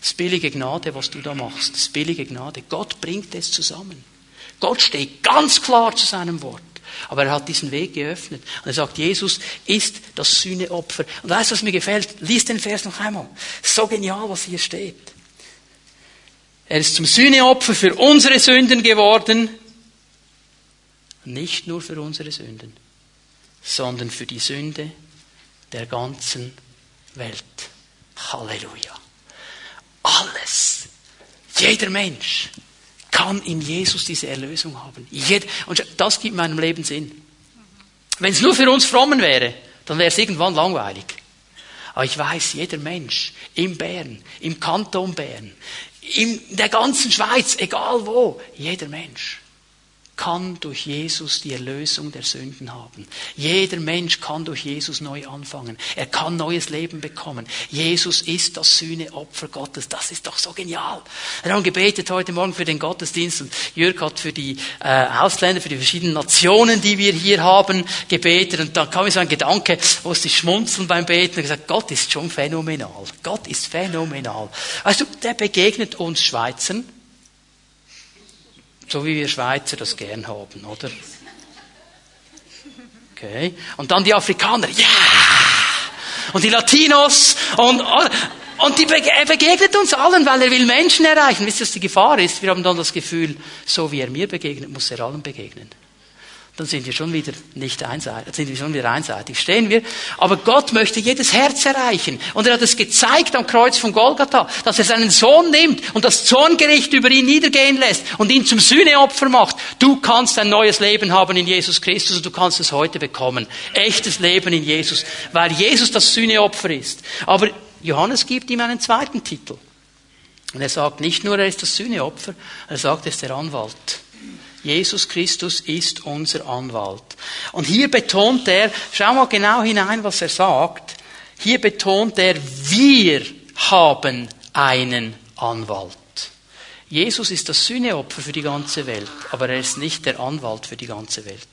Das ist billige Gnade, was du da machst. Das ist billige Gnade. Gott bringt es zusammen. Gott steht ganz klar zu seinem Wort. Aber er hat diesen Weg geöffnet. Und er sagt, Jesus ist das Sühneopfer. Und weißt du, was mir gefällt? Lies den Vers noch einmal. So genial, was hier steht. Er ist zum Sühneopfer für unsere Sünden geworden. Nicht nur für unsere Sünden, sondern für die Sünde der ganzen Welt. Halleluja. Alles, jeder Mensch kann in Jesus diese Erlösung haben. Und das gibt meinem Leben Sinn. Wenn es nur für uns Frommen wäre, dann wäre es irgendwann langweilig. Aber ich weiß, jeder Mensch im Bern, im Kanton Bern, in der ganzen Schweiz, egal wo, jeder Mensch kann durch Jesus die Erlösung der Sünden haben. Jeder Mensch kann durch Jesus neu anfangen. Er kann neues Leben bekommen. Jesus ist das Sühneopfer Gottes. Das ist doch so genial. Wir haben gebetet heute Morgen für den Gottesdienst und Jörg hat für die äh, Ausländer, für die verschiedenen Nationen, die wir hier haben, gebetet. Und dann kam mir so ein Gedanke, wo sich schmunzeln beim Beten und gesagt, Gott ist schon phänomenal. Gott ist phänomenal. Weißt du, der begegnet uns Schweizern so wie wir Schweizer das gern haben, oder? Okay. Und dann die Afrikaner, ja! Und die Latinos und, und die, er begegnet uns allen, weil er will Menschen erreichen. Wisst ihr, was die Gefahr ist? Wir haben dann das Gefühl, so wie er mir begegnet, muss er allen begegnen dann sind wir schon wieder nicht einseitig, sind wir schon wieder einseitig, stehen wir. Aber Gott möchte jedes Herz erreichen. Und er hat es gezeigt am Kreuz von Golgatha, dass er seinen Sohn nimmt und das Zorngericht über ihn niedergehen lässt und ihn zum Sühneopfer macht. Du kannst ein neues Leben haben in Jesus Christus und du kannst es heute bekommen. Echtes Leben in Jesus, weil Jesus das Sühneopfer ist. Aber Johannes gibt ihm einen zweiten Titel. Und er sagt nicht nur, er ist das Sühneopfer, er sagt, er ist der Anwalt. Jesus Christus ist unser Anwalt. Und hier betont er, schau mal genau hinein, was er sagt. Hier betont er, wir haben einen Anwalt. Jesus ist das Sühneopfer für die ganze Welt, aber er ist nicht der Anwalt für die ganze Welt.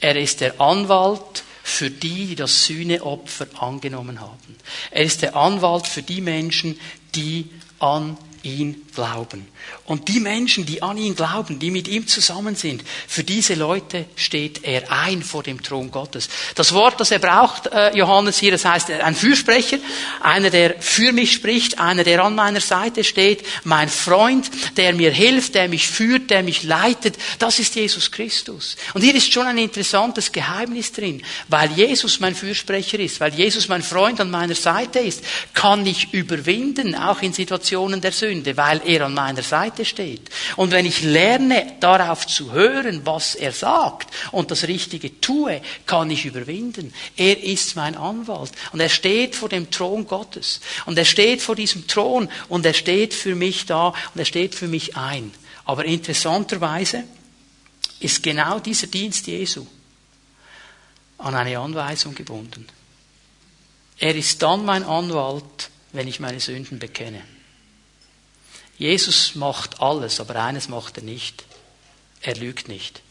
Er ist der Anwalt für die, die das Sühneopfer angenommen haben. Er ist der Anwalt für die Menschen, die an ihn glauben. Und die Menschen, die an ihn glauben, die mit ihm zusammen sind, für diese Leute steht er ein vor dem Thron Gottes. Das Wort, das er braucht, äh, Johannes hier, das heißt ein Fürsprecher, einer, der für mich spricht, einer, der an meiner Seite steht, mein Freund, der mir hilft, der mich führt, der mich leitet, das ist Jesus Christus. Und hier ist schon ein interessantes Geheimnis drin, weil Jesus mein Fürsprecher ist, weil Jesus mein Freund an meiner Seite ist, kann ich überwinden, auch in Situationen der Sünde. Weil er an meiner Seite steht. Und wenn ich lerne, darauf zu hören, was er sagt und das Richtige tue, kann ich überwinden. Er ist mein Anwalt und er steht vor dem Thron Gottes und er steht vor diesem Thron und er steht für mich da und er steht für mich ein. Aber interessanterweise ist genau dieser Dienst Jesu an eine Anweisung gebunden. Er ist dann mein Anwalt, wenn ich meine Sünden bekenne. Jesus macht alles, aber eines macht er nicht. Er lügt nicht,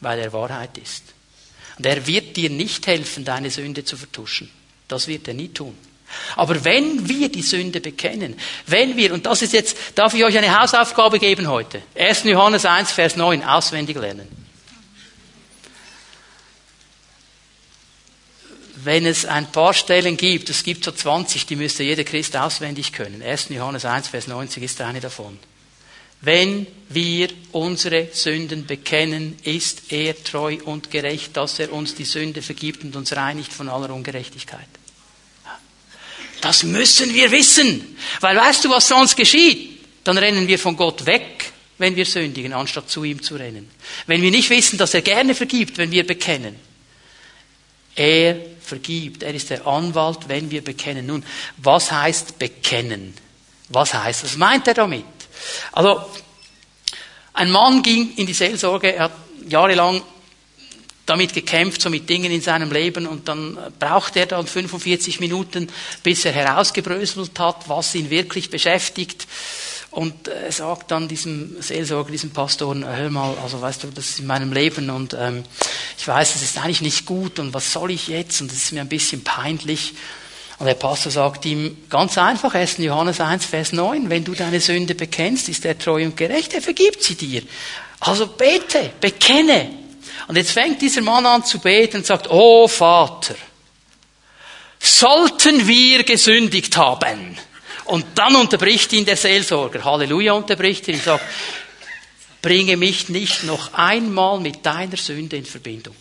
weil er Wahrheit ist. Und er wird dir nicht helfen, deine Sünde zu vertuschen. Das wird er nie tun. Aber wenn wir die Sünde bekennen, wenn wir, und das ist jetzt, darf ich euch eine Hausaufgabe geben heute. 1. Johannes 1, Vers 9, auswendig lernen. Wenn es ein paar Stellen gibt, es gibt so 20, die müsste jeder Christ auswendig können. 1. Johannes 1, Vers 90 ist eine davon. Wenn wir unsere Sünden bekennen, ist er treu und gerecht, dass er uns die Sünde vergibt und uns reinigt von aller Ungerechtigkeit. Das müssen wir wissen, weil weißt du, was sonst geschieht? Dann rennen wir von Gott weg, wenn wir sündigen, anstatt zu ihm zu rennen. Wenn wir nicht wissen, dass er gerne vergibt, wenn wir bekennen. Er vergibt. Er ist der Anwalt, wenn wir bekennen. Nun, was heißt bekennen? Was heißt, was meint er damit? Also, ein Mann ging in die Seelsorge, er hat jahrelang damit gekämpft, so mit Dingen in seinem Leben und dann braucht er dann 45 Minuten, bis er herausgebröselt hat, was ihn wirklich beschäftigt. Und er sagt dann diesem Seelsorger, diesem Pastor, hör mal, also weißt du, das ist in meinem Leben und ähm, ich weiß, das ist eigentlich nicht gut und was soll ich jetzt und das ist mir ein bisschen peinlich. Und der Pastor sagt ihm ganz einfach, 1. Johannes 1, Vers 9, wenn du deine Sünde bekennst, ist er treu und gerecht, er vergibt sie dir. Also bete, bekenne. Und jetzt fängt dieser Mann an zu beten und sagt, oh Vater, sollten wir gesündigt haben, Und dann unterbricht ihn der Seelsorger. Halleluja unterbricht ihn und sagt, bringe mich nicht noch einmal mit deiner Sünde in Verbindung.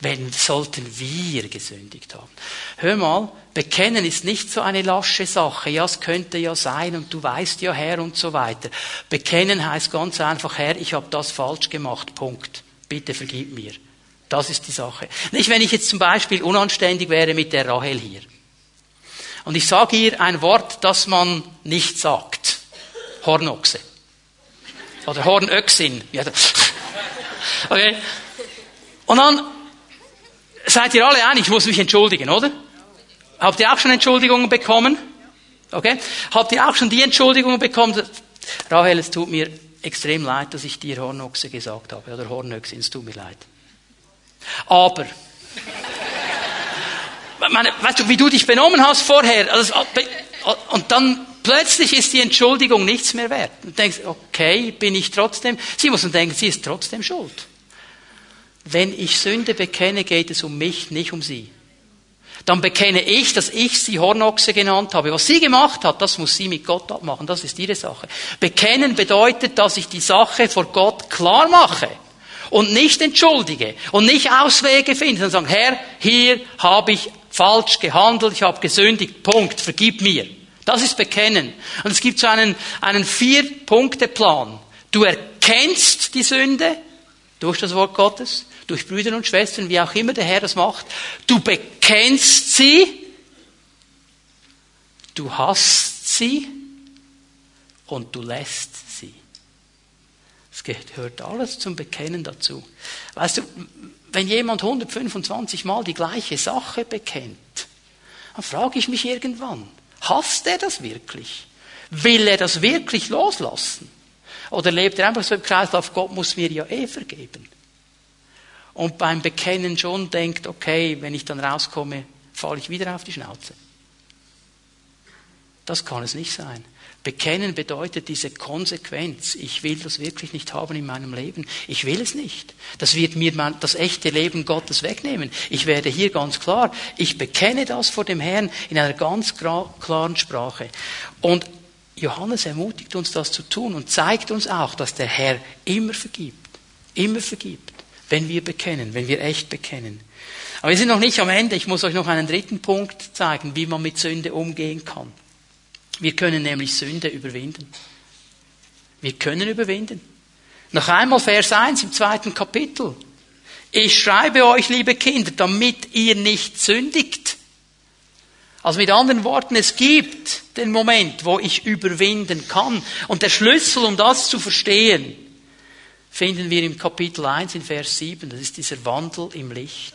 Wenn sollten wir gesündigt haben? Hör mal, bekennen ist nicht so eine lasche Sache. Ja, es könnte ja sein und du weißt ja Herr und so weiter. Bekennen heißt ganz einfach, Herr, ich habe das falsch gemacht. Punkt. Bitte vergib mir. Das ist die Sache. Nicht, wenn ich jetzt zum Beispiel unanständig wäre mit der Rahel hier. Und ich sage ihr ein Wort, das man nicht sagt. Hornochse. Oder Hornöchsin. Okay. Und dann seid ihr alle einig, ich muss mich entschuldigen, oder? Habt ihr auch schon Entschuldigungen bekommen? Okay? Habt ihr auch schon die Entschuldigungen bekommen? Rahel, es tut mir extrem leid, dass ich dir Hornochse gesagt habe. Oder Hornöchsin, es tut mir leid. Aber, meine, weißt du, wie du dich benommen hast vorher, also, und dann plötzlich ist die Entschuldigung nichts mehr wert. Und denkst, okay, bin ich trotzdem, sie muss dann denken, sie ist trotzdem schuld. Wenn ich Sünde bekenne, geht es um mich, nicht um sie. Dann bekenne ich, dass ich sie Hornochse genannt habe. Was sie gemacht hat, das muss sie mit Gott abmachen. Das ist ihre Sache. Bekennen bedeutet, dass ich die Sache vor Gott klar mache und nicht entschuldige und nicht Auswege finde und sagen, Herr, hier habe ich falsch gehandelt, ich habe gesündigt, Punkt, vergib mir. Das ist Bekennen. Und es gibt so einen, einen Vier-Punkte-Plan. Du erkennst die Sünde durch das Wort Gottes, durch Brüder und Schwestern, wie auch immer der Herr das macht. Du bekennst sie, du hast sie und du lässt sie. Es gehört alles zum Bekennen dazu. Weißt du, wenn jemand 125 Mal die gleiche Sache bekennt, dann frage ich mich irgendwann, hasst er das wirklich? Will er das wirklich loslassen? Oder lebt er einfach so im Kreislauf, Gott muss mir ja eh vergeben? Und beim Bekennen schon denkt, okay, wenn ich dann rauskomme, falle ich wieder auf die Schnauze. Das kann es nicht sein. Bekennen bedeutet diese Konsequenz. Ich will das wirklich nicht haben in meinem Leben. Ich will es nicht. Das wird mir das echte Leben Gottes wegnehmen. Ich werde hier ganz klar, ich bekenne das vor dem Herrn in einer ganz klaren Sprache. Und Johannes ermutigt uns, das zu tun und zeigt uns auch, dass der Herr immer vergibt. Immer vergibt. Wenn wir bekennen, wenn wir echt bekennen. Aber wir sind noch nicht am Ende. Ich muss euch noch einen dritten Punkt zeigen, wie man mit Sünde umgehen kann. Wir können nämlich Sünde überwinden. Wir können überwinden. Noch einmal Vers 1 im zweiten Kapitel. Ich schreibe euch, liebe Kinder, damit ihr nicht sündigt. Also mit anderen Worten, es gibt den Moment, wo ich überwinden kann. Und der Schlüssel, um das zu verstehen, finden wir im Kapitel 1 in Vers 7. Das ist dieser Wandel im Licht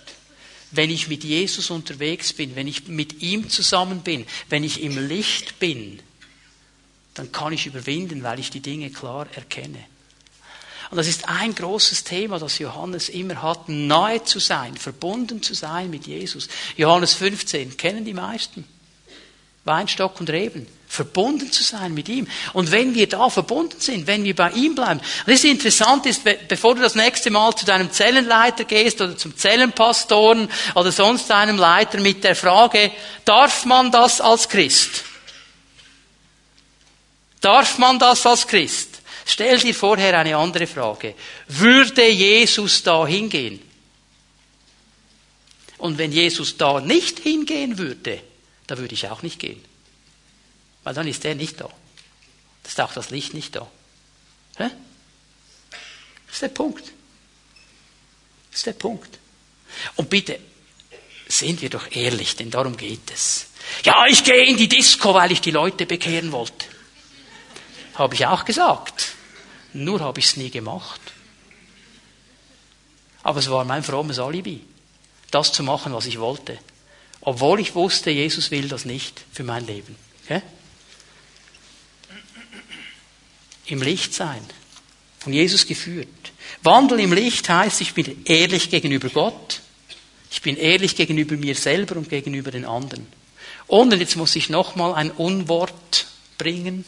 wenn ich mit Jesus unterwegs bin, wenn ich mit ihm zusammen bin, wenn ich im Licht bin, dann kann ich überwinden, weil ich die Dinge klar erkenne. Und das ist ein großes Thema, das Johannes immer hat, nahe zu sein, verbunden zu sein mit Jesus. Johannes 15 kennen die meisten. Weinstock und Reben verbunden zu sein mit ihm. Und wenn wir da verbunden sind, wenn wir bei ihm bleiben, und das interessant ist, bevor du das nächste Mal zu deinem Zellenleiter gehst oder zum Zellenpastoren oder sonst einem Leiter mit der Frage, darf man das als Christ? Darf man das als Christ? Stell dir vorher eine andere Frage. Würde Jesus da hingehen? Und wenn Jesus da nicht hingehen würde, da würde ich auch nicht gehen. Weil dann ist er nicht da. Das ist auch das Licht nicht da. Hä? Das ist der Punkt. Das ist der Punkt. Und bitte, sind wir doch ehrlich, denn darum geht es. Ja, ich gehe in die Disco, weil ich die Leute bekehren wollte. Habe ich auch gesagt. Nur habe ich es nie gemacht. Aber es war mein frommes Alibi, das zu machen, was ich wollte. Obwohl ich wusste, Jesus will das nicht für mein Leben. Okay? Im Licht sein. Von Jesus geführt. Wandel im Licht heißt, ich bin ehrlich gegenüber Gott. Ich bin ehrlich gegenüber mir selber und gegenüber den anderen. Und jetzt muss ich nochmal ein Unwort bringen.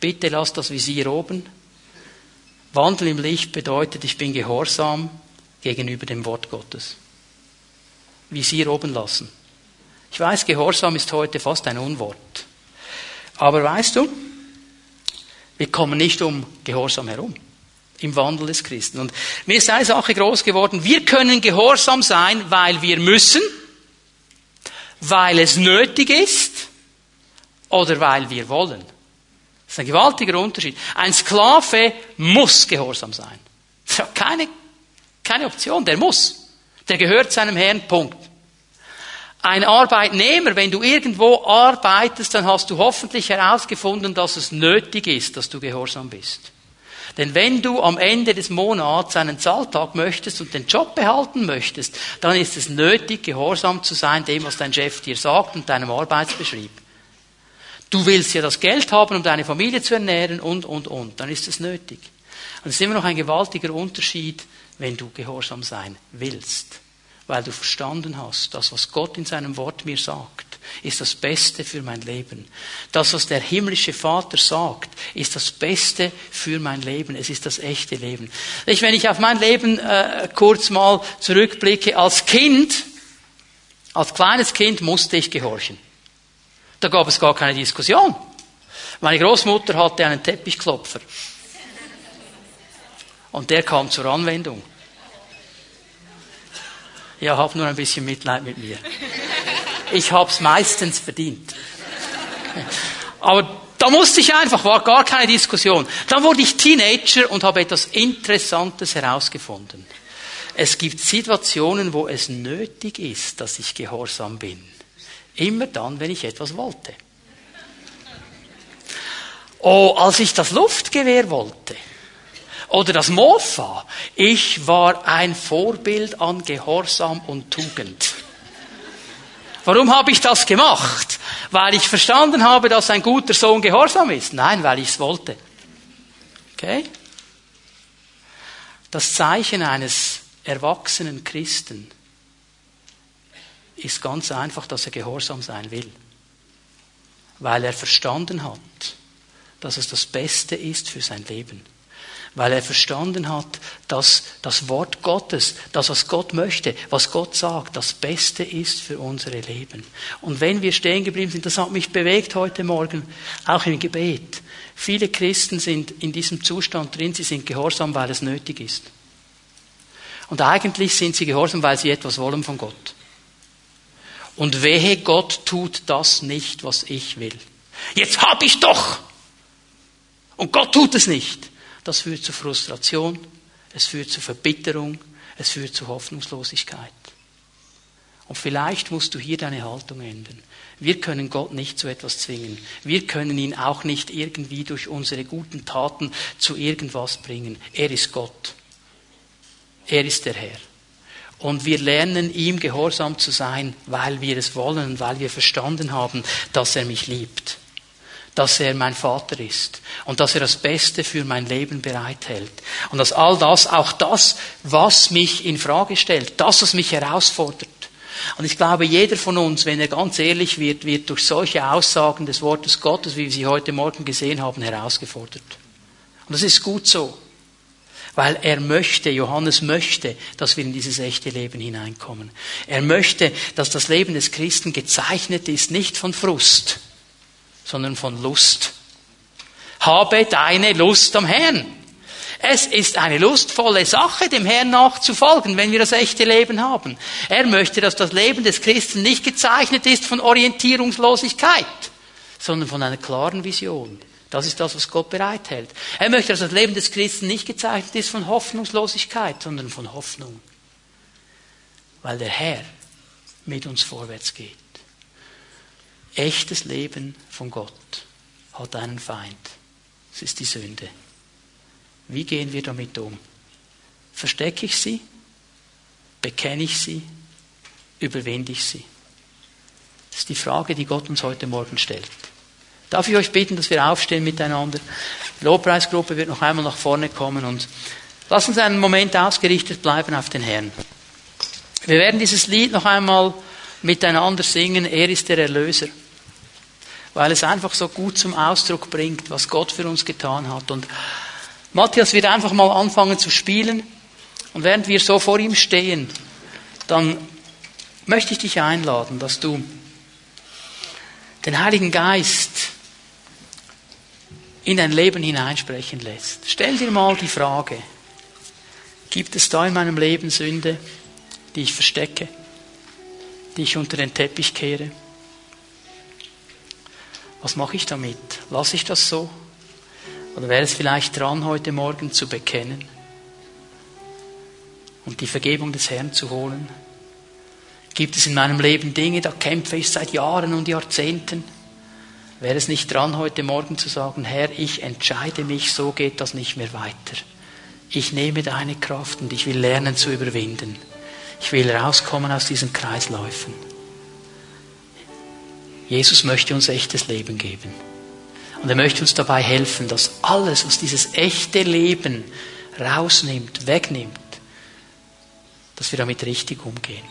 Bitte lass das Visier oben. Wandel im Licht bedeutet, ich bin gehorsam gegenüber dem Wort Gottes. Visier oben lassen. Ich weiß, Gehorsam ist heute fast ein Unwort. Aber weißt du, wir kommen nicht um Gehorsam herum im Wandel des Christen. Und mir ist eine Sache groß geworden. Wir können gehorsam sein, weil wir müssen, weil es nötig ist oder weil wir wollen. Das ist ein gewaltiger Unterschied. Ein Sklave muss gehorsam sein. Keine, keine Option, der muss. Der gehört seinem Herrn, Punkt. Ein Arbeitnehmer, wenn du irgendwo arbeitest, dann hast du hoffentlich herausgefunden, dass es nötig ist, dass du gehorsam bist. Denn wenn du am Ende des Monats einen Zahltag möchtest und den Job behalten möchtest, dann ist es nötig, gehorsam zu sein dem, was dein Chef dir sagt und deinem Arbeitsbeschrieb. Du willst ja das Geld haben, um deine Familie zu ernähren und, und, und. Dann ist es nötig. Und es ist immer noch ein gewaltiger Unterschied, wenn du gehorsam sein willst. Weil du verstanden hast, das, was Gott in seinem Wort mir sagt, ist das Beste für mein Leben. Das, was der himmlische Vater sagt, ist das Beste für mein Leben. Es ist das echte Leben. Ich, wenn ich auf mein Leben äh, kurz mal zurückblicke, als Kind, als kleines Kind musste ich gehorchen. Da gab es gar keine Diskussion. Meine Großmutter hatte einen Teppichklopfer. Und der kam zur Anwendung. Ja, hab nur ein bisschen Mitleid mit mir. Ich hab's meistens verdient. Aber da musste ich einfach, war gar keine Diskussion. Dann wurde ich Teenager und habe etwas Interessantes herausgefunden. Es gibt Situationen, wo es nötig ist, dass ich gehorsam bin. Immer dann, wenn ich etwas wollte. Oh, als ich das Luftgewehr wollte oder das Mofa, ich war ein Vorbild an Gehorsam und Tugend. Warum habe ich das gemacht? Weil ich verstanden habe, dass ein guter Sohn gehorsam ist? Nein, weil ich es wollte. Okay? Das Zeichen eines erwachsenen Christen ist ganz einfach, dass er gehorsam sein will. Weil er verstanden hat, dass es das Beste ist für sein Leben. Weil er verstanden hat, dass das Wort Gottes, das, was Gott möchte, was Gott sagt, das Beste ist für unsere Leben. Und wenn wir stehen geblieben sind, das hat mich bewegt heute Morgen, auch im Gebet. Viele Christen sind in diesem Zustand drin, sie sind gehorsam, weil es nötig ist. Und eigentlich sind sie gehorsam, weil sie etwas wollen von Gott. Und wehe, Gott tut das nicht, was ich will. Jetzt hab ich doch! Und Gott tut es nicht. Das führt zu Frustration, es führt zu Verbitterung, es führt zu Hoffnungslosigkeit. Und vielleicht musst du hier deine Haltung ändern. Wir können Gott nicht zu etwas zwingen. Wir können ihn auch nicht irgendwie durch unsere guten Taten zu irgendwas bringen. Er ist Gott. Er ist der Herr. Und wir lernen ihm gehorsam zu sein, weil wir es wollen, weil wir verstanden haben, dass er mich liebt, dass er mein Vater ist und dass er das Beste für mein Leben bereithält. Und dass all das, auch das, was mich in Frage stellt, das, was mich herausfordert. Und ich glaube, jeder von uns, wenn er ganz ehrlich wird, wird durch solche Aussagen des Wortes Gottes, wie wir sie heute Morgen gesehen haben, herausgefordert. Und das ist gut so. Weil er möchte, Johannes möchte, dass wir in dieses echte Leben hineinkommen. Er möchte, dass das Leben des Christen gezeichnet ist, nicht von Frust, sondern von Lust. Habe deine Lust am Herrn. Es ist eine lustvolle Sache, dem Herrn nachzufolgen, wenn wir das echte Leben haben. Er möchte, dass das Leben des Christen nicht gezeichnet ist von Orientierungslosigkeit, sondern von einer klaren Vision. Das ist das, was Gott bereithält. Er möchte, dass das Leben des Christen nicht gezeichnet ist von Hoffnungslosigkeit, sondern von Hoffnung. Weil der Herr mit uns vorwärts geht. Echtes Leben von Gott hat einen Feind. Es ist die Sünde. Wie gehen wir damit um? Verstecke ich sie? Bekenne ich sie? Überwinde ich sie? Das ist die Frage, die Gott uns heute Morgen stellt. Darf ich euch bitten, dass wir aufstehen miteinander? Die Lobpreisgruppe wird noch einmal nach vorne kommen und lass uns einen Moment ausgerichtet bleiben auf den Herrn. Wir werden dieses Lied noch einmal miteinander singen. Er ist der Erlöser. Weil es einfach so gut zum Ausdruck bringt, was Gott für uns getan hat. Und Matthias wird einfach mal anfangen zu spielen. Und während wir so vor ihm stehen, dann möchte ich dich einladen, dass du den Heiligen Geist in dein Leben hineinsprechen lässt. Stell dir mal die Frage, gibt es da in meinem Leben Sünde, die ich verstecke, die ich unter den Teppich kehre? Was mache ich damit? Lasse ich das so? Oder wäre es vielleicht dran, heute Morgen zu bekennen und die Vergebung des Herrn zu holen? Gibt es in meinem Leben Dinge, da kämpfe ich seit Jahren und Jahrzehnten? Wäre es nicht dran, heute Morgen zu sagen, Herr, ich entscheide mich, so geht das nicht mehr weiter. Ich nehme deine Kraft und ich will lernen zu überwinden. Ich will rauskommen aus diesen Kreisläufen. Jesus möchte uns echtes Leben geben. Und er möchte uns dabei helfen, dass alles, was dieses echte Leben rausnimmt, wegnimmt, dass wir damit richtig umgehen.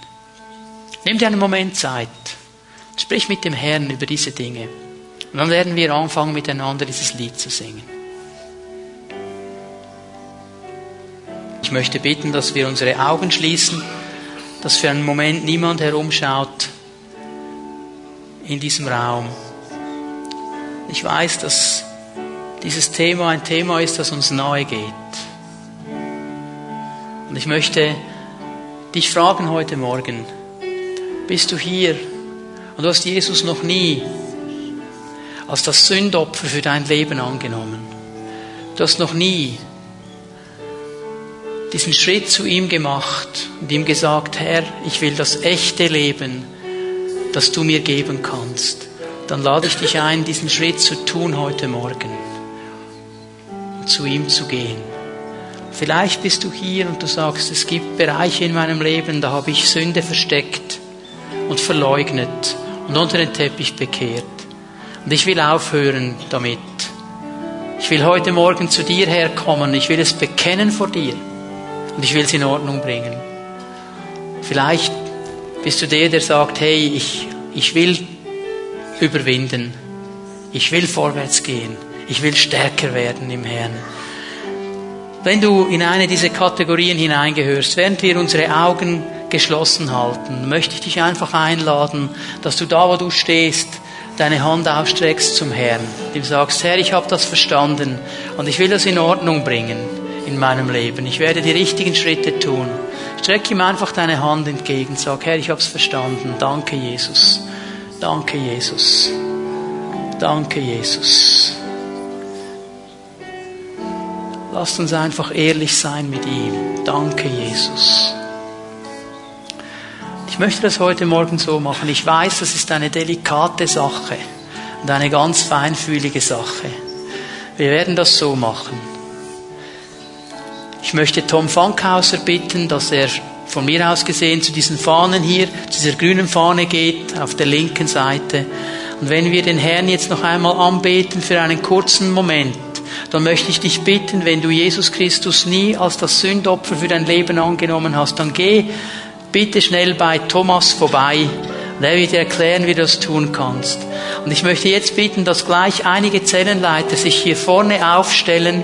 Nimm dir einen Moment Zeit. Sprich mit dem Herrn über diese Dinge. Und dann werden wir anfangen, miteinander dieses Lied zu singen. Ich möchte bitten, dass wir unsere Augen schließen, dass für einen Moment niemand herumschaut in diesem Raum. Ich weiß, dass dieses Thema ein Thema ist, das uns nahe geht. Und ich möchte dich fragen heute Morgen, bist du hier und du hast Jesus noch nie als das Sündopfer für dein Leben angenommen? Du hast noch nie diesen Schritt zu ihm gemacht und ihm gesagt, Herr, ich will das echte Leben, das du mir geben kannst dann lade ich dich ein, diesen Schritt zu tun heute Morgen und zu ihm zu gehen. Vielleicht bist du hier und du sagst, es gibt Bereiche in meinem Leben, da habe ich Sünde versteckt und verleugnet und unter den Teppich bekehrt. Und ich will aufhören damit. Ich will heute Morgen zu dir herkommen. Ich will es bekennen vor dir. Und ich will es in Ordnung bringen. Vielleicht bist du der, der sagt, hey, ich, ich will überwinden. Ich will vorwärts gehen. Ich will stärker werden im Herrn. Wenn du in eine dieser Kategorien hineingehörst, während wir unsere Augen geschlossen halten, möchte ich dich einfach einladen, dass du da, wo du stehst, deine Hand ausstreckst zum Herrn. Du sagst, Herr, ich habe das verstanden und ich will das in Ordnung bringen in meinem Leben. Ich werde die richtigen Schritte tun. Streck ihm einfach deine Hand entgegen. Sag, Herr, ich habe es verstanden. Danke, Jesus. Danke, Jesus. Danke, Jesus. Lasst uns einfach ehrlich sein mit ihm. Danke, Jesus. Ich möchte das heute Morgen so machen. Ich weiß, das ist eine delikate Sache und eine ganz feinfühlige Sache. Wir werden das so machen. Ich möchte Tom Fankhauser bitten, dass er von mir aus gesehen zu diesen Fahnen hier, zu dieser grünen Fahne geht, auf der linken Seite. Und wenn wir den Herrn jetzt noch einmal anbeten für einen kurzen Moment, dann möchte ich dich bitten, wenn du Jesus Christus nie als das Sündopfer für dein Leben angenommen hast, dann geh bitte schnell bei Thomas vorbei. Und er wird dir erklären, wie du das tun kannst. Und ich möchte jetzt bitten, dass gleich einige Zellenleiter sich hier vorne aufstellen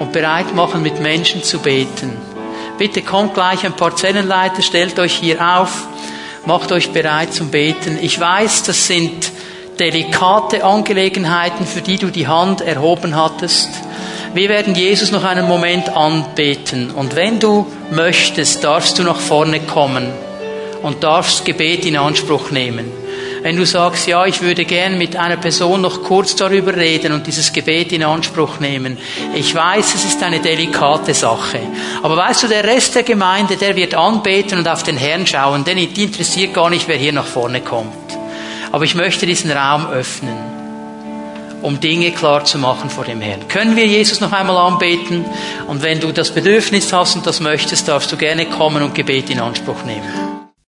und bereit machen, mit Menschen zu beten. Bitte kommt gleich ein paar Zellenleiter, stellt euch hier auf, macht euch bereit zum Beten. Ich weiß, das sind delikate Angelegenheiten, für die du die Hand erhoben hattest. Wir werden Jesus noch einen Moment anbeten. Und wenn du möchtest, darfst du nach vorne kommen und darfst Gebet in Anspruch nehmen. Wenn du sagst, ja, ich würde gern mit einer Person noch kurz darüber reden und dieses Gebet in Anspruch nehmen. Ich weiß, es ist eine delikate Sache. Aber weißt du, der Rest der Gemeinde, der wird anbeten und auf den Herrn schauen, denn die interessiert gar nicht, wer hier nach vorne kommt. Aber ich möchte diesen Raum öffnen, um Dinge klar zu machen vor dem Herrn. Können wir Jesus noch einmal anbeten? Und wenn du das Bedürfnis hast und das möchtest, darfst du gerne kommen und Gebet in Anspruch nehmen.